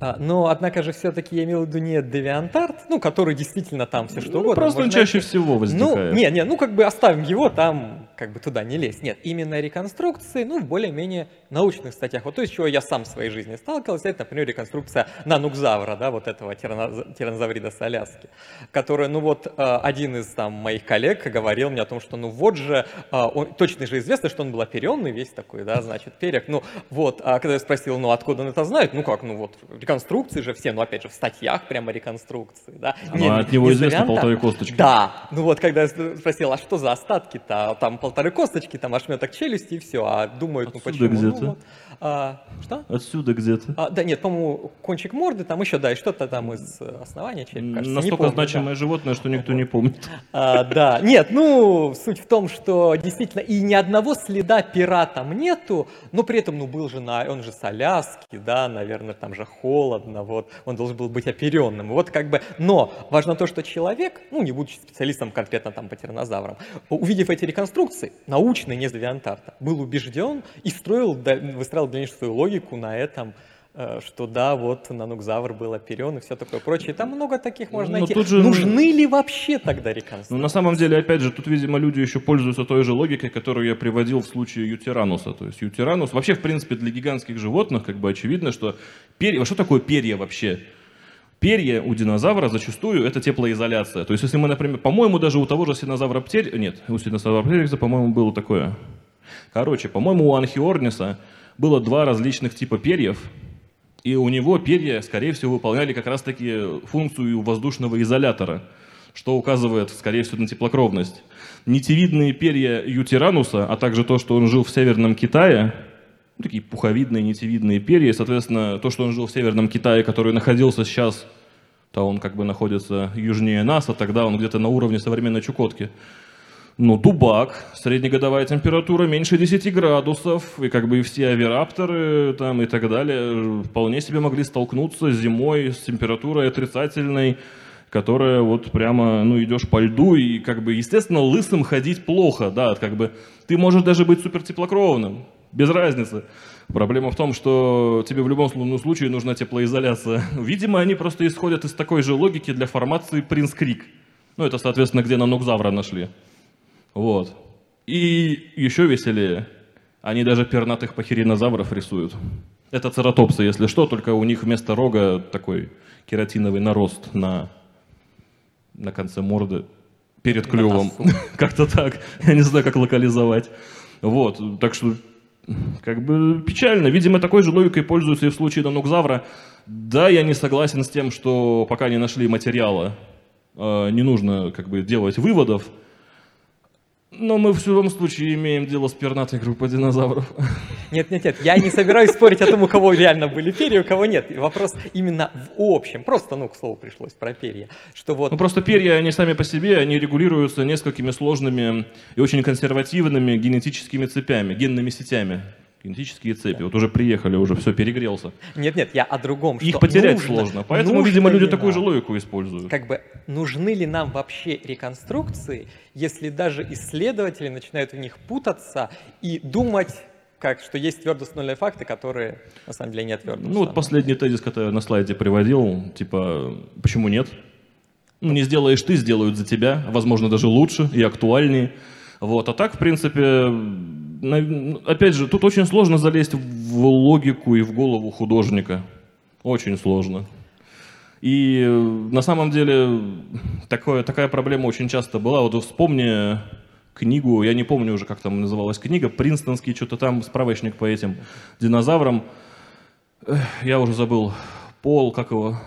А, но, однако же, все-таки я имел в виду не DeviantArt, ну, который действительно там все что Ну, угодно. просто он чаще найти. всего возникает. Ну, не, не, ну, как бы оставим его, там как бы туда не лезть. Нет, именно реконструкции, ну, в более-менее научных статьях. Вот то, с чего я сам в своей жизни сталкивался, это, например, реконструкция нанукзавра, да, вот этого тираноза- тиранозаврида с Аляски, которая, ну, вот э, один из там моих коллег говорил мне о том, что, ну, вот же, э, он- точно же известно, что он был оперенный весь такой, да, значит, перьях. Ну, вот, а когда я спросил, ну, откуда он это знает, ну, как, ну, вот, реконструкции же все, ну, опять же, в статьях прямо реконструкции, да. Ну, от него не известно варианта. полторы косточки. Да, ну вот когда я спросил, а что за остатки-то, там полторы косточки, там ошметок челюсти и все, а думают, ну Отсюда почему? Ну, вот. А, что? Отсюда где-то. А, да нет, по-моему, кончик морды, там еще, да, и что-то там из э, основания черепа, кажется, Настолько помню, да. значимое животное, что никто не помнит. А, да, нет, ну, суть в том, что действительно и ни одного следа пера там нету, но при этом, ну, был же, на, он же с Аляски, да, наверное, там же холодно, вот, он должен был быть оперенным, вот как бы, но важно то, что человек, ну, не будучи специалистом конкретно там по тираннозаврам, увидев эти реконструкции, научные, не из Девиантарта, был убежден и строил, да, выстраивал дальнейшую свою логику на этом, э, что да, вот нанукзавр был оперен и все такое прочее. Там много таких можно Но найти. тут же- Нужны ли вообще тогда реконструкции? Ну, на самом деле, опять же, тут, видимо, люди еще пользуются той же логикой, которую я приводил в случае ютирануса. То есть ютиранус, вообще, в принципе, для гигантских животных, как бы очевидно, что перья, что такое перья вообще? Перья у динозавра зачастую это теплоизоляция. То есть, если мы, например, по-моему, даже у того же синозавра птерь, нет, у синозавра птерикса, по-моему, было такое. Короче, по-моему, у анхиорниса было два различных типа перьев, и у него перья, скорее всего, выполняли как раз-таки функцию воздушного изолятора, что указывает, скорее всего, на теплокровность. Нитевидные перья ютирануса, а также то, что он жил в Северном Китае, ну, такие пуховидные, нитевидные перья, соответственно, то, что он жил в Северном Китае, который находился сейчас, то он как бы находится южнее нас, а тогда он где-то на уровне современной Чукотки. Ну, дубак, среднегодовая температура меньше 10 градусов, и как бы и все авирапторы там и так далее вполне себе могли столкнуться зимой с температурой отрицательной, которая вот прямо, ну, идешь по льду, и как бы, естественно, лысым ходить плохо, да, как бы, ты можешь даже быть супертеплокровным, без разницы. Проблема в том, что тебе в любом ну, случае нужна теплоизоляция. [LAUGHS] Видимо, они просто исходят из такой же логики для формации Принц Крик. Ну, это, соответственно, где нанокзавра нашли. Вот. И еще веселее, они даже пернатых пахиринозавров рисуют. Это цератопсы, если что, только у них вместо рога такой кератиновый нарост на, на конце морды перед клювом. [LAUGHS] Как-то так. Я не знаю, как локализовать. Вот, так что как бы печально. Видимо, такой же логикой пользуются и в случае нанукзавра. Да, я не согласен с тем, что пока не нашли материала, э, не нужно как бы делать выводов. Но мы в любом случае имеем дело с пернатой группой динозавров. Нет, нет, нет, я не собираюсь спорить о том, у кого реально были перья, у кого нет. Вопрос именно в общем. Просто, ну, к слову пришлось про перья. Что вот Ну просто перья, они сами по себе, они регулируются несколькими сложными и очень консервативными генетическими цепями, генными сетями. Генетические цепи. Вот уже приехали, уже все перегрелся. Нет, нет, я о другом. Их потерять нужно- сложно. Поэтому, нужно видимо, люди такую же логику используют. Как бы нужны ли нам вообще реконструкции, если даже исследователи начинают в них путаться и думать, как, что есть твердо установленные факты, которые на самом деле не твердо Ну вот последний тезис, который я на слайде приводил, типа, почему нет? Ну, не сделаешь ты, сделают за тебя, возможно, даже лучше и актуальнее. Вот, а так, в принципе, опять же, тут очень сложно залезть в логику и в голову художника. Очень сложно. И э, на самом деле такое, такая проблема очень часто была. Вот вспомни книгу, я не помню уже, как там называлась книга, Принстонский, что-то там, справочник по этим динозаврам. Я уже забыл. Пол, как его?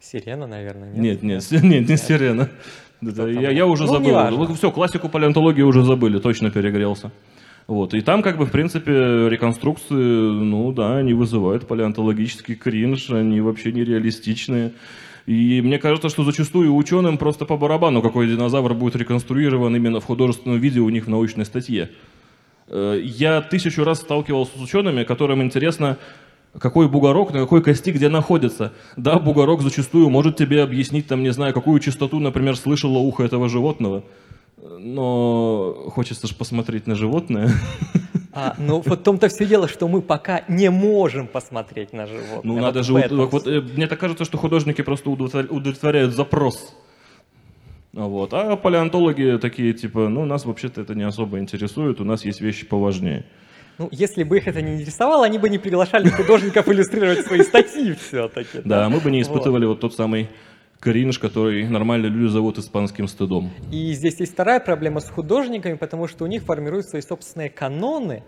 Сирена, наверное, нет? Нет, нет, нет, [LAUGHS] не Сирена. Да, я, я уже Ну, забыл. Вот все, классику палеонтологии уже забыли, точно перегрелся. Вот. И там, как бы, в принципе, реконструкции, ну да, они вызывают палеонтологический кринж, они вообще нереалистичные. И мне кажется, что зачастую ученым просто по барабану, какой динозавр будет реконструирован именно в художественном виде у них в научной статье. Э, Я тысячу раз сталкивался с учеными, которым интересно, какой бугорок на какой кости где находится. Да, бугорок зачастую может тебе объяснить, там, не знаю, какую частоту, например, слышало ухо этого животного. Но хочется же посмотреть на животное. А, ну, вот в том-то все дело, что мы пока не можем посмотреть на животное. Ну, Вот надо же... вот- вот, э, мне так кажется, что художники просто удовлетвор- удовлетворяют запрос. А Вот. А палеонтологи такие, типа, ну, нас вообще-то это не особо интересует, у нас есть вещи поважнее. Ну, если бы их это не интересовало, они бы не приглашали художников иллюстрировать свои статьи все-таки. Да, мы бы не испытывали вот тот самый кринж, который нормальные люди зовут испанским стыдом. И здесь есть вторая проблема с художниками, потому что у них формируют свои собственные каноны,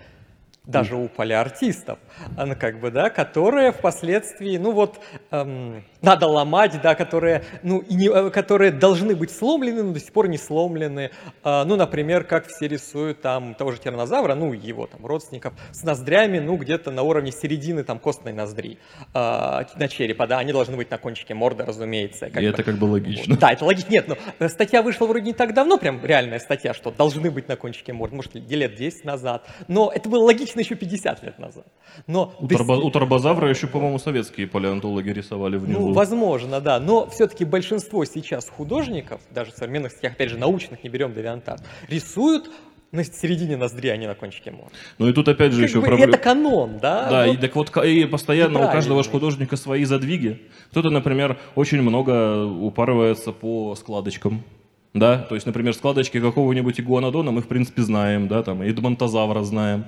даже у полиартистов, ну, как бы, да, которые впоследствии, ну вот, эм, надо ломать, да, которые, ну, и не, э, которые должны быть сломлены, но до сих пор не сломлены. А, ну, например, как все рисуют там того же тиранозавра, ну, его там родственников, с ноздрями, ну, где-то на уровне середины там костной ноздри а, на черепа, да, они должны быть на кончике морды, разумеется. И это как бы логично. Вот. Да, это логично. Нет, но э, статья вышла вроде не так давно, прям реальная статья, что должны быть на кончике морды, может, лет 10 назад. Но это было логично еще 50 лет назад. Но У, до торбо- сих- у торбозавра еще, по-моему, советские палеонтологи рисовали внизу. ну, возможно, да. Но все-таки большинство сейчас художников, даже современных опять же, научных, не берем Девиантарт, рисуют на середине ноздри, а не на кончике морды. Ну и тут опять же Как еще проблема. Это канон, да? Да, Вот. и так вот и постоянно у каждого художника свои задвиги. Кто-то, например, очень много упарывается по складочкам. Да, то есть, например, складочки какого-нибудь игуанодона мы, в принципе, знаем, да, там, эдмонтозавра знаем.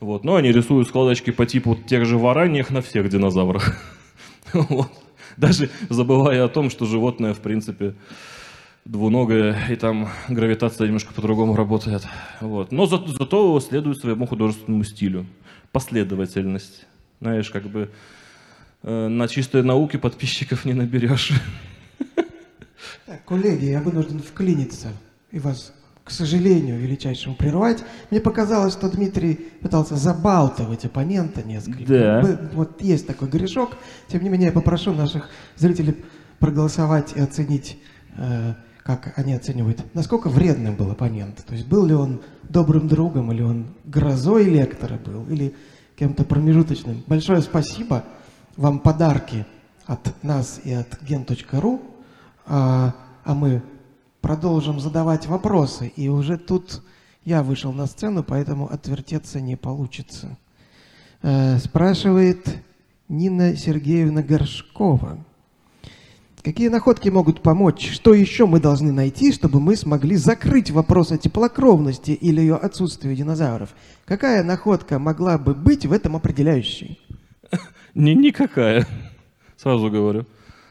Вот. Но они рисуют складочки по типу тех же вараньих на всех динозаврах. [LAUGHS] Вот. Даже забывая о том, что животное, в принципе, двуногое, и там гравитация немножко по-другому работает. Вот. Но за- зато следует своему художественному стилю. Последовательность. Знаешь, как бы э, на чистой науке подписчиков не наберешь. [LAUGHS] Так, коллеги, я вынужден вклиниться и вас, к сожалению, величайшему прервать. Мне показалось, что Дмитрий пытался забалтывать оппонента несколько. Да. Вот есть такой грешок. Тем не менее, я попрошу наших зрителей проголосовать и оценить, э, как они оценивают, насколько вредным был оппонент. То есть был ли он добрым другом, или он грозой лектора был, или кем-то промежуточным. Большое спасибо. Вам подарки от нас и от gen.ru. А, а мы продолжим задавать вопросы. И уже тут я вышел на сцену, поэтому отвертеться не получится. Э, спрашивает Нина Сергеевна Горшкова. Какие находки могут помочь? Что еще мы должны найти, чтобы мы смогли закрыть вопрос о теплокровности или ее отсутствии динозавров? Какая находка могла бы быть в этом определяющей? [LAUGHS] Ни, никакая, сразу говорю.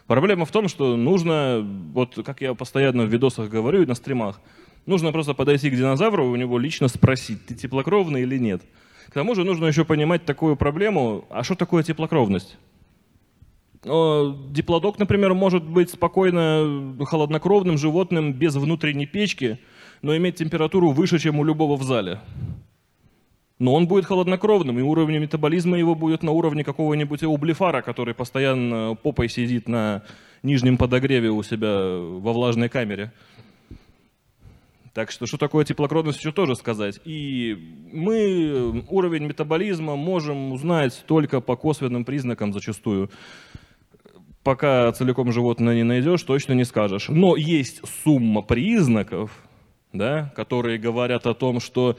Проблема в том, что нужно, вот как я постоянно в видосах говорю и на стримах, нужно просто подойти к динозавру и у него лично спросить, ты теплокровный или нет. К тому же нужно еще понимать такую проблему, а что такое теплокровность? О, Диплодок, например, может быть спокойно холоднокровным животным без внутренней печки, но иметь температуру выше, чем у любого в зале. Но он будет холоднокровным, и уровень метаболизма его будет на уровне какого-нибудь эублифара, который постоянно попой сидит на нижнем подогреве у себя во влажной камере. Так что, что такое теплокровность, еще тоже сказать. И мы уровень метаболизма можем узнать только по косвенным признакам зачастую. Пока целиком животное не найдешь, точно не скажешь. Но есть сумма признаков, да, которые говорят о том, что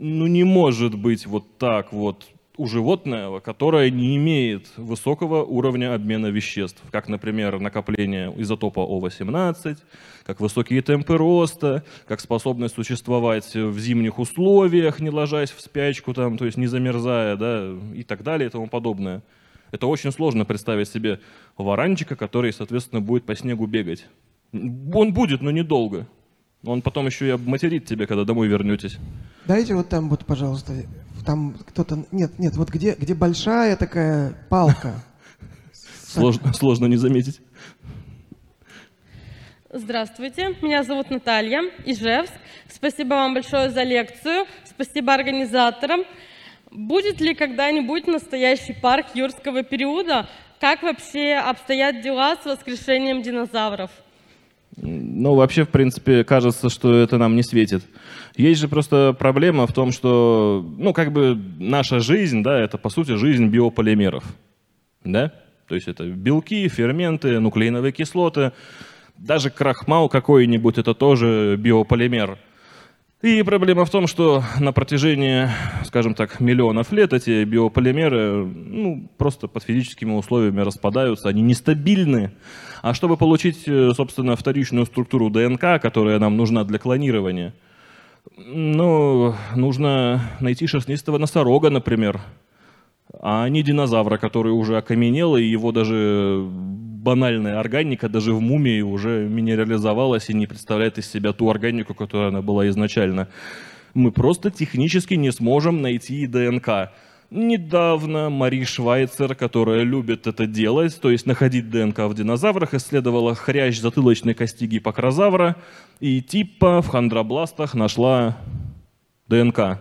ну не может быть вот так вот у животного, которое не имеет высокого уровня обмена веществ, как, например, накопление изотопа О18, как высокие темпы роста, как способность существовать в зимних условиях, не ложась в спячку, там, то есть не замерзая, да, и так далее и тому подобное. Это очень сложно представить себе варанчика, который, соответственно, будет по снегу бегать. Он будет, но недолго. Он потом еще и обматерит тебя, когда домой вернетесь. Дайте вот там вот, пожалуйста, там кто-то... Нет, нет, вот где, где большая такая палка. [LAUGHS] Сложно, сложно не заметить. Здравствуйте, меня зовут Наталья, Ижевск. Спасибо вам большое за лекцию, спасибо организаторам. Будет ли когда-нибудь настоящий парк юрского периода? Как вообще обстоят дела с воскрешением динозавров? Ну, вообще, в принципе, кажется, что это нам не светит. Есть же просто проблема в том, что, ну, как бы наша жизнь, да, это, по сути, жизнь биополимеров, да? То есть это белки, ферменты, нуклеиновые кислоты, даже крахмал какой-нибудь, это тоже биополимер. И проблема в том, что на протяжении, скажем так, миллионов лет эти биополимеры ну, просто под физическими условиями распадаются, они нестабильны. А чтобы получить, э, собственно, вторичную структуру ДНК, которая нам нужна для клонирования, ну, нужно найти шерстнистого носорога, например, а не динозавра, который уже окаменел, и его даже банальная органика даже в мумии уже минерализовалась и не представляет из себя ту органику, которая она была изначально. Мы просто технически не сможем найти ДНК. Недавно Мари Швайцер, которая любит это делать, то есть находить ДНК в динозаврах, исследовала хрящ затылочной кости гиппокрозавра и типа в хондробластах нашла ДНК.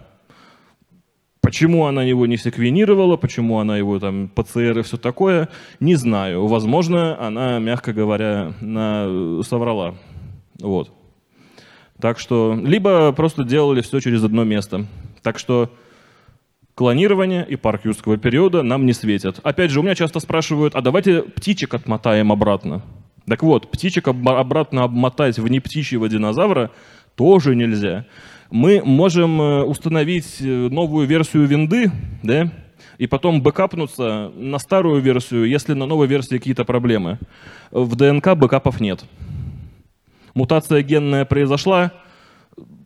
Почему она его не секвенировала, почему она его там ПЦР и все такое, не знаю. Возможно, она, мягко говоря, на... соврала. Вот. Так что, либо просто делали все через одно место. Так что клонирование и парк юрского периода нам не светят. Опять же, у меня часто спрашивают, а давайте птичек отмотаем обратно. Так вот, птичек обратно обмотать в нептичьего динозавра тоже нельзя мы можем э, установить э, новую версию винды, да, и потом бэкапнуться на старую версию, если на новой версии какие-то проблемы. В ДНК бэкапов нет. Мутация генная произошла,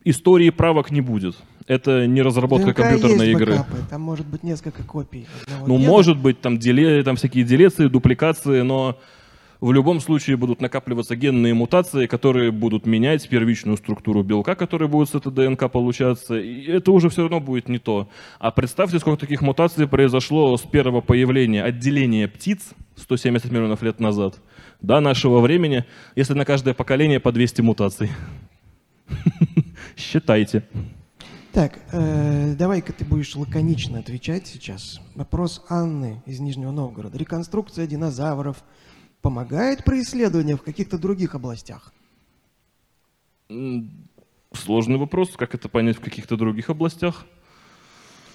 истории правок не будет. Это не разработка ДНК компьютерной есть игры. Бэкапы, там может быть несколько копий. Ну, гена. может быть, там, деле, там всякие делеции, дупликации, но в любом случае будут накапливаться генные мутации, которые будут менять первичную структуру белка, который будет с этой ДНК получаться, и это уже все равно будет не то. А представьте, сколько таких мутаций произошло с первого появления отделения птиц 170 миллионов лет назад до нашего времени, если на каждое поколение по 200 мутаций. [LAUGHS] Считайте. Так, э, давай-ка ты будешь лаконично отвечать сейчас. Вопрос Анны из Нижнего Новгорода. Реконструкция динозавров – помогает при исследованиях в каких-то других областях? Сложный вопрос, как это понять в каких-то других областях?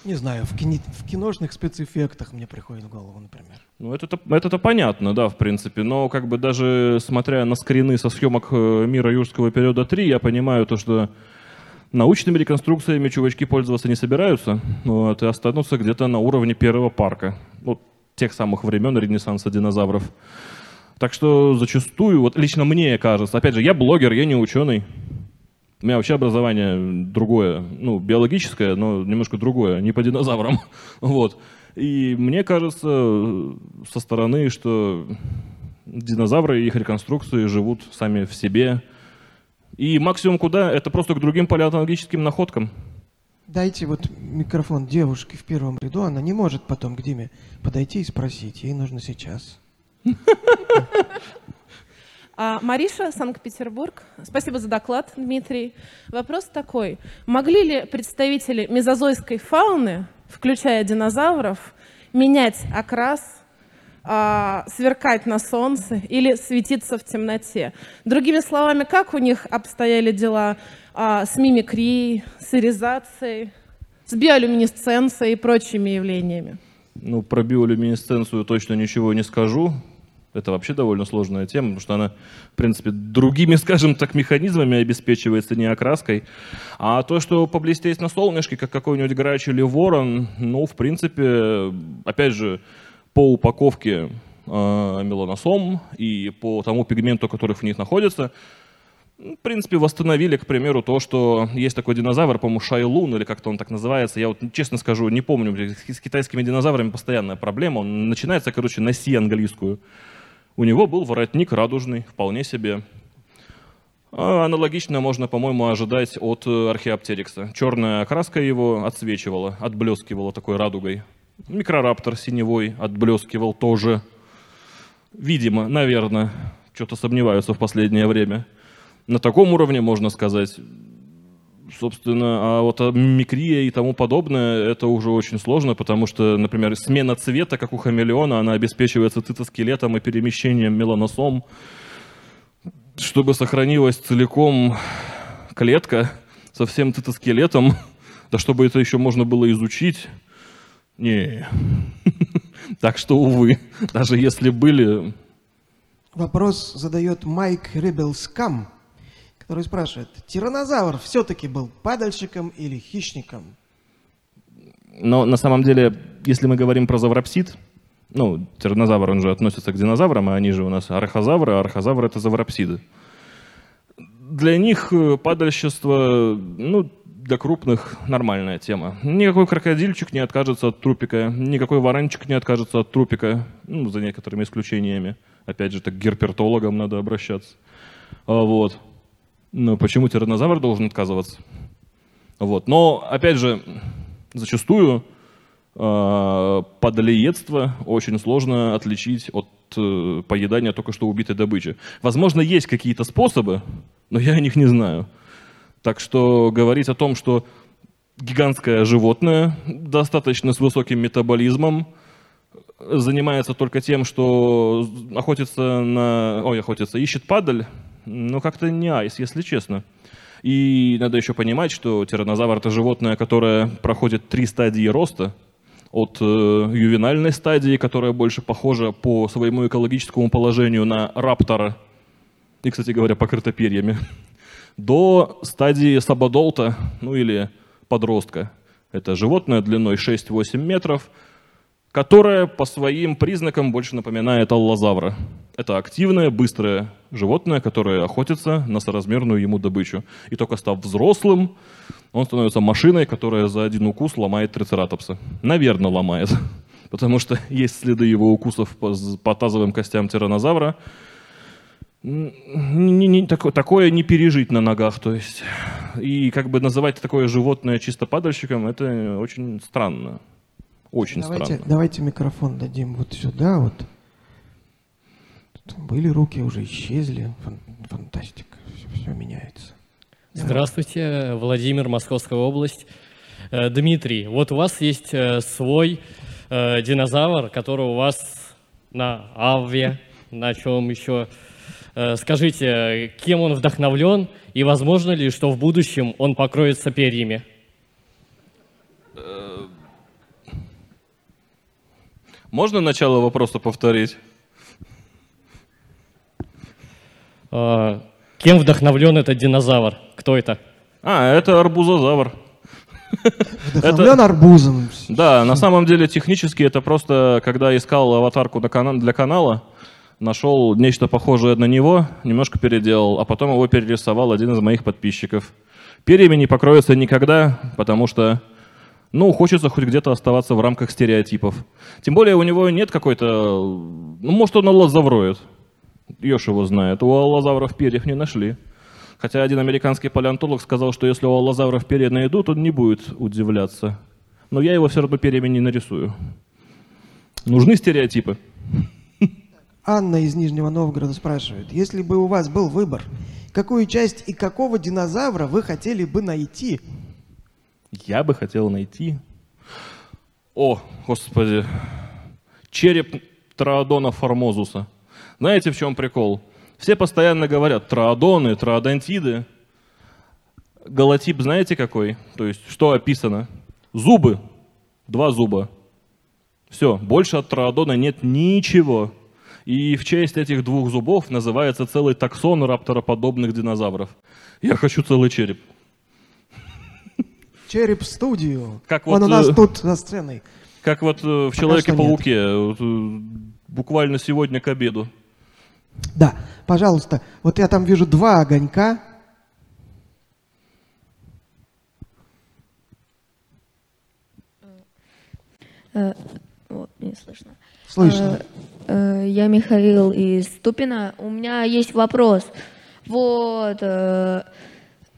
Не знаю, в, кино, в киношных спецэффектах мне приходит в голову, например. Ну, это-то, это-то понятно, да, в принципе. Но как бы даже смотря на скрины со съемок э, «Мира юрского периода 3», я понимаю то, что научными реконструкциями чувачки пользоваться не собираются, вот, и останутся где-то на уровне первого парка. Вот тех самых времен Ренессанса динозавров. Так что зачастую, вот лично мне кажется, опять же, я блогер, я не ученый. У меня вообще образование другое, ну, биологическое, но немножко другое, не по динозаврам. [LAUGHS] Вот. И мне кажется со стороны, что динозавры и их реконструкции живут сами в себе. И максимум куда, это просто к другим палеонтологическим находкам. Дайте вот микрофон девушке в первом ряду, она не может потом к Диме подойти и спросить, ей нужно сейчас. А, Мариша, Санкт-Петербург. Спасибо за доклад, Дмитрий. Вопрос такой. Могли ли представители мезозойской фауны, включая динозавров, менять окрас, а, сверкать на солнце или светиться в темноте? Другими словами, как у них обстояли дела а, с мимикрией, с иризацией, с биолюминесценцией и прочими явлениями? Ну, про биолюминесценцию точно ничего не скажу. Это вообще довольно сложная тема, потому что она, в принципе, другими, [LAUGHS] скажем так, механизмами обеспечивается, не окраской. А то, что поблестеть на солнышке, как какой-нибудь грач или ворон, ну, в принципе, опять же, по упаковке э, меланосом и по тому пигменту, который в них находится, в принципе, восстановили, к примеру, то, что есть такой динозавр, по-моему, Шайлун, или как-то он так называется. Я вот, честно скажу, не помню, с китайскими динозаврами постоянная проблема. Он начинается, короче, на си английскую. У него был воротник радужный, вполне себе. А аналогично можно, по-моему, ожидать от э, археоптерикса. Черная окраска его отсвечивала, отблескивала такой радугой. Микрораптор синевой отблескивал тоже. Видимо, наверное. Что-то сомневаются в последнее время. На таком уровне можно сказать. Собственно, а вот мимикрия и тому подобное, это уже очень сложно, потому что, например, смена цвета, как у хамелеона, она обеспечивается цитоскелетом и перемещением меланосом, чтобы сохранилась целиком клетка со всем цитоскелетом, [LAUGHS] да чтобы это еще можно было изучить. Не. Так что, увы, даже если были... Вопрос задает Майк Рибелскам, который спрашивает, тиранозавр все-таки был падальщиком или хищником? Но на самом деле, если мы говорим про завропсид, ну, тиранозавр, он же относится к динозаврам, а они же у нас архозавры, а архозавры — это завропсиды. Для них э, падальщество, ну, для крупных нормальная тема. Никакой крокодильчик не откажется от трупика, никакой варанчик не откажется от трупика, ну, за некоторыми исключениями. Опять же, так к герпертологам надо обращаться. А, вот. Но почему тиранозавр должен отказываться? Вот. Но, опять же, зачастую э, подлоедство очень сложно отличить от э, поедания только что убитой добычи. Возможно, есть какие-то способы, но я о них не знаю. Так что говорить о том, что гигантское животное, достаточно с высоким метаболизмом, занимается только тем, что охотится на... Ой, охотится, ищет падаль, ну как-то не айс, если честно. И надо еще понимать, что тиранозавр это животное, которое проходит три стадии роста. От э, ювенальной стадии, которая больше похожа по своему экологическому положению на раптора, и, кстати говоря, покрыта перьями, до стадии сабадолта, ну или подростка. Это животное длиной 6-8 метров, которое по своим признакам больше напоминает аллозавра. Это активное, быстрое животное, которое охотится на соразмерную ему добычу. И только став взрослым, он становится машиной, которая за один укус ломает трицератопса. Наверное, ломает. [LAUGHS] Потому что есть следы его укусов по, по тазовым костям тиранозавра, не, не, такое, такое не пережить на ногах, то есть. И как бы называть такое животное чисто падальщиком, это очень странно. Очень давайте, странно. Давайте микрофон дадим вот сюда, вот. Тут были руки, уже исчезли. Фан, фантастика, все, все меняется. Здравствуйте, Владимир, Московская область. Э, Дмитрий, вот у вас есть э, свой э, динозавр, который у вас на Авве, на чем еще скажите, кем он вдохновлен и возможно ли, что в будущем он покроется перьями? Э, можно начало вопроса повторить? Э, кем вдохновлен этот динозавр? Кто это? А, это арбузозавр. Вдохновлен это, арбузом. Да, на самом деле технически это просто, когда искал аватарку для канала, нашел нечто похожее на него, немножко переделал, а потом его перерисовал один из моих подписчиков. Перьями не покроется никогда, потому что, ну, хочется хоть где-то оставаться в рамках стереотипов. Тем более у него нет какой-то... Ну, может, он аллозавроид. Ешь его знает. У аллозавров перьев не нашли. Хотя один американский палеонтолог сказал, что если у аллозавров перья найдут, он не будет удивляться. Но я его все равно перьями не нарисую. Нужны стереотипы. Анна из Нижнего Новгорода спрашивает, если бы у вас был выбор, какую часть и какого динозавра вы хотели бы найти? Я бы хотел найти... О, господи, череп Троодона формозуса. Знаете, в чем прикол? Все постоянно говорят троодоны, троодонтиды. Голотип знаете какой? То есть, что описано? Зубы. Два зуба. Все, больше от троодона нет ничего. И в честь этих двух зубов называется целый таксон раптороподобных динозавров. Я хочу целый череп. Череп в студию. Как Он вот, у нас э, тут за сценой. Как вот э, в Человеке-пауке, э, буквально сегодня к обеду. Да, пожалуйста. Вот я там вижу два огонька. Вот, не слышно. Слышно. Э, я Михаил из Ступина. У меня есть вопрос. Вот э,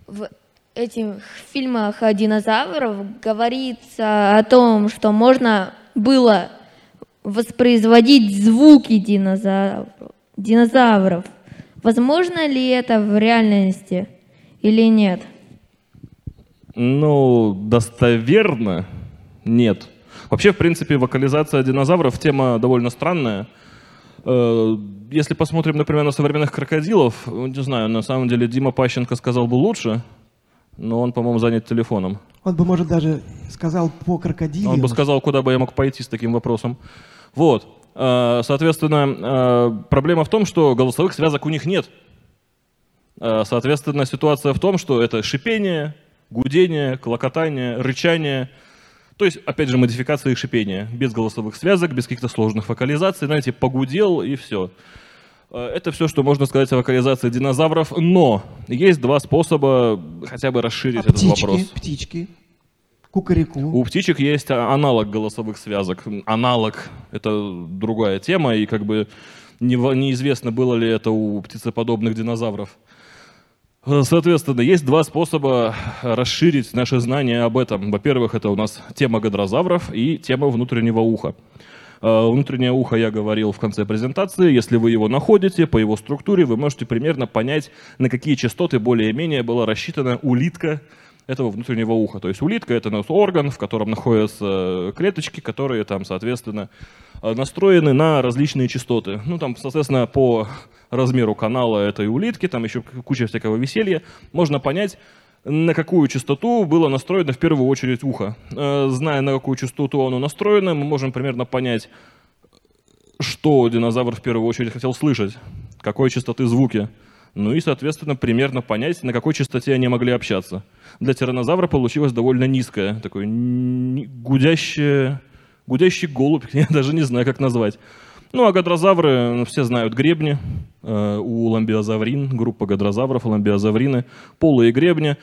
в этих фильмах о динозаврах говорится о том, что можно было воспроизводить звуки динозавров. динозавров. Возможно ли это в реальности или нет? Ну, достоверно нет. Вообще, в принципе, вокализация динозавров тема довольно странная. Э, Если посмотрим, например, на современных крокодилов, не знаю, на самом деле Дима Пащенко сказал бы лучше, но он, по-моему, занят телефоном. Он бы, может, даже сказал по крокодилам. Он бы сказал, куда бы я мог пойти с таким вопросом. Вот. Э, Соответственно, э, проблема в том, что голосовых связок у них нет. Соответственно, ситуация в том, что это шипение, гудение, клокотание, рычание. То есть, опять же, модификация их шипения. Без голосовых связок, без каких-то сложных вокализаций. Знаете, погудел и все. Э, Это все, что можно сказать о вокализации динозавров. Но есть два способа хотя бы расширить А этот птички, вопрос. птички, кукареку. У птичек есть а- аналог голосовых связок. Аналог — это другая тема, и как бы неизвестно, было ли это у птицеподобных динозавров. Э, Соответственно, есть два способа расширить наши знания об этом. Во-первых, это у нас тема гадрозавров и тема внутреннего уха. Э, Внутреннее ухо я говорил в конце презентации. Если вы его находите по его структуре, вы можете примерно понять, на какие частоты более-менее была рассчитана улитка этого внутреннего уха. То есть улитка — это наш орган, в котором находятся клеточки, которые там, соответственно, э, настроены на различные частоты. Ну, там, соответственно, по размеру канала этой улитки, там еще куча всякого веселья, можно понять, на какую частоту было настроено в первую очередь ухо. Э, Зная, на какую частоту оно настроено, мы можем примерно понять, что динозавр в первую очередь хотел слышать, какой частоты звуки. Ну и, соответственно, примерно понять, на какой частоте они могли общаться. Для тираннозавра получилось довольно низкое, такое гудящее, гудящий голубь, [LAUGHS] я даже не знаю, как назвать. Ну, а гадрозавры, ну, все знают гребни. Э, У ламбиозаврин, группа гадрозавров, ламбиозаврины, полые гребни.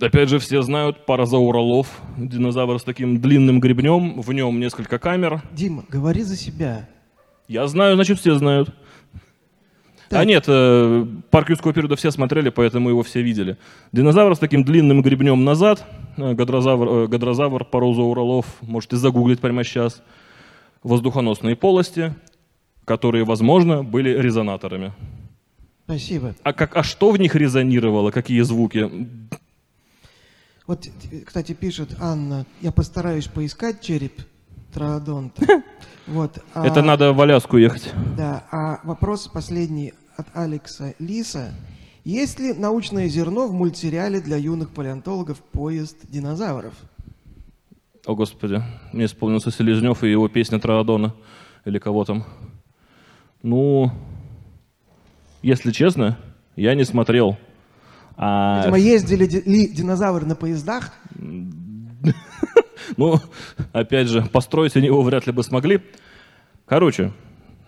Опять же, все знают паразауролов, динозавр с таким длинным гребнем, в нем несколько камер. Дима, говори за себя. Я знаю, значит, все знают. А Так. нет, э, парк юрского периода все смотрели, поэтому его все видели. Динозавр с таким длинным гребнем назад, гадрозавр, э, гадрозавр парозауролов, можете загуглить прямо сейчас. Воздухоносные полости, которые, возможно, были резонаторами. Спасибо. А, как, а что в них резонировало, какие звуки? Вот, кстати, пишет Анна, я постараюсь поискать череп троодонта. [LAUGHS] Вот. а- Это надо в Аляску ехать. Да, а вопрос последний от Алекса Лиса. Есть ли научное зерно в мультсериале для юных палеонтологов «Поезд динозавров»? О, Господи, мне вспомнился Селезнев и его песня Троодона. Или кого там. Ну, если честно, я не смотрел. А, Видимо, ездили ди- ли динозавры на поездах? [LAUGHS] ну, опять же, построить они его вряд ли бы смогли. Короче,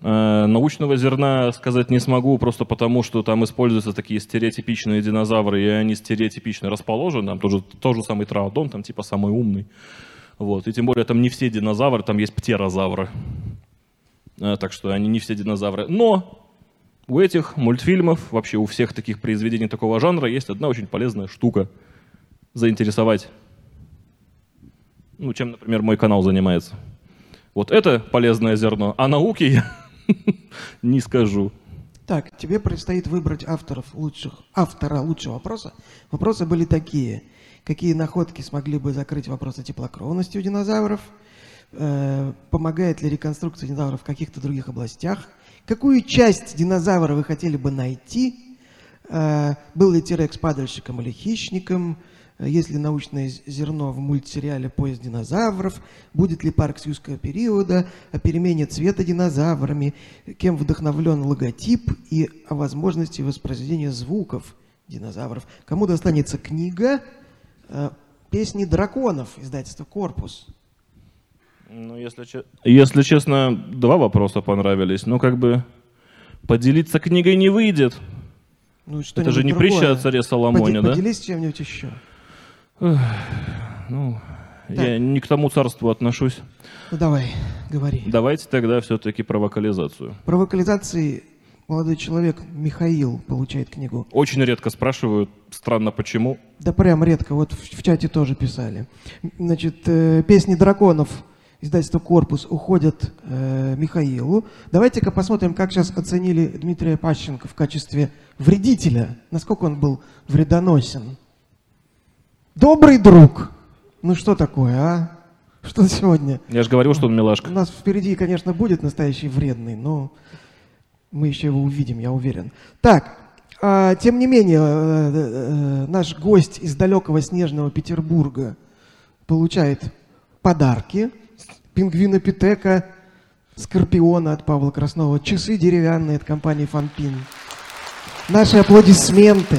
научного зерна сказать не смогу, просто потому, что там используются такие стереотипичные динозавры, и они стереотипично расположены. Там тоже тот же самый троодон, там типа самый умный. Вот. И тем более там не все динозавры, там есть птерозавры. Э, Так что они не все динозавры. Но у этих мультфильмов, вообще у всех таких произведений такого жанра есть одна очень полезная штука. Заинтересовать. Ну, чем, например, мой канал занимается. Вот это полезное зерно, а науки я [LAUGHS] не скажу. Так, тебе предстоит выбрать авторов лучших, автора лучшего вопроса. Вопросы были такие. Какие находки смогли бы закрыть вопрос о теплокровности у динозавров? Э, помогает ли реконструкция динозавров в каких-то других областях? Какую часть динозавра вы хотели бы найти? Э, был ли Тирекс падальщиком или хищником? Э, Есть ли научное зерно в мультсериале «Поезд динозавров»? Будет ли парк с юрского периода? О перемене цвета динозаврами? Кем вдохновлен логотип? И о возможности воспроизведения звуков динозавров? Кому достанется книга э, «Песни драконов» издательства «Корпус»? Ну, если, че- если честно, два вопроса понравились. Но как бы поделиться книгой не выйдет. Ну, Это что-нибудь же не другое. притча о царе Соломоне, Поди- да? Поделись чем-нибудь еще. Ну, я не к тому царству отношусь. Ну давай, говори. Давайте тогда все-таки про вокализацию. Про вокализации молодой человек Михаил получает книгу. Очень редко спрашивают, странно почему. Да прям редко, вот в, в чате тоже писали. Значит, э, «Песни драконов» издательство «Корпус» уходят э, Михаилу. Давайте-ка посмотрим, как сейчас оценили Дмитрия Пащенко в качестве вредителя. Насколько он был вредоносен. Добрый друг. Ну что такое, а? Что сегодня? Я же говорил, что он милашка. У нас впереди, конечно, будет настоящий вредный, но мы еще его увидим, я уверен. Так, а, тем не менее, э, э, наш гость из далекого снежного Петербурга получает подарки. Пингвина Питека, Скорпиона от Павла Краснова, часы деревянные от компании Фанпин. Наши аплодисменты.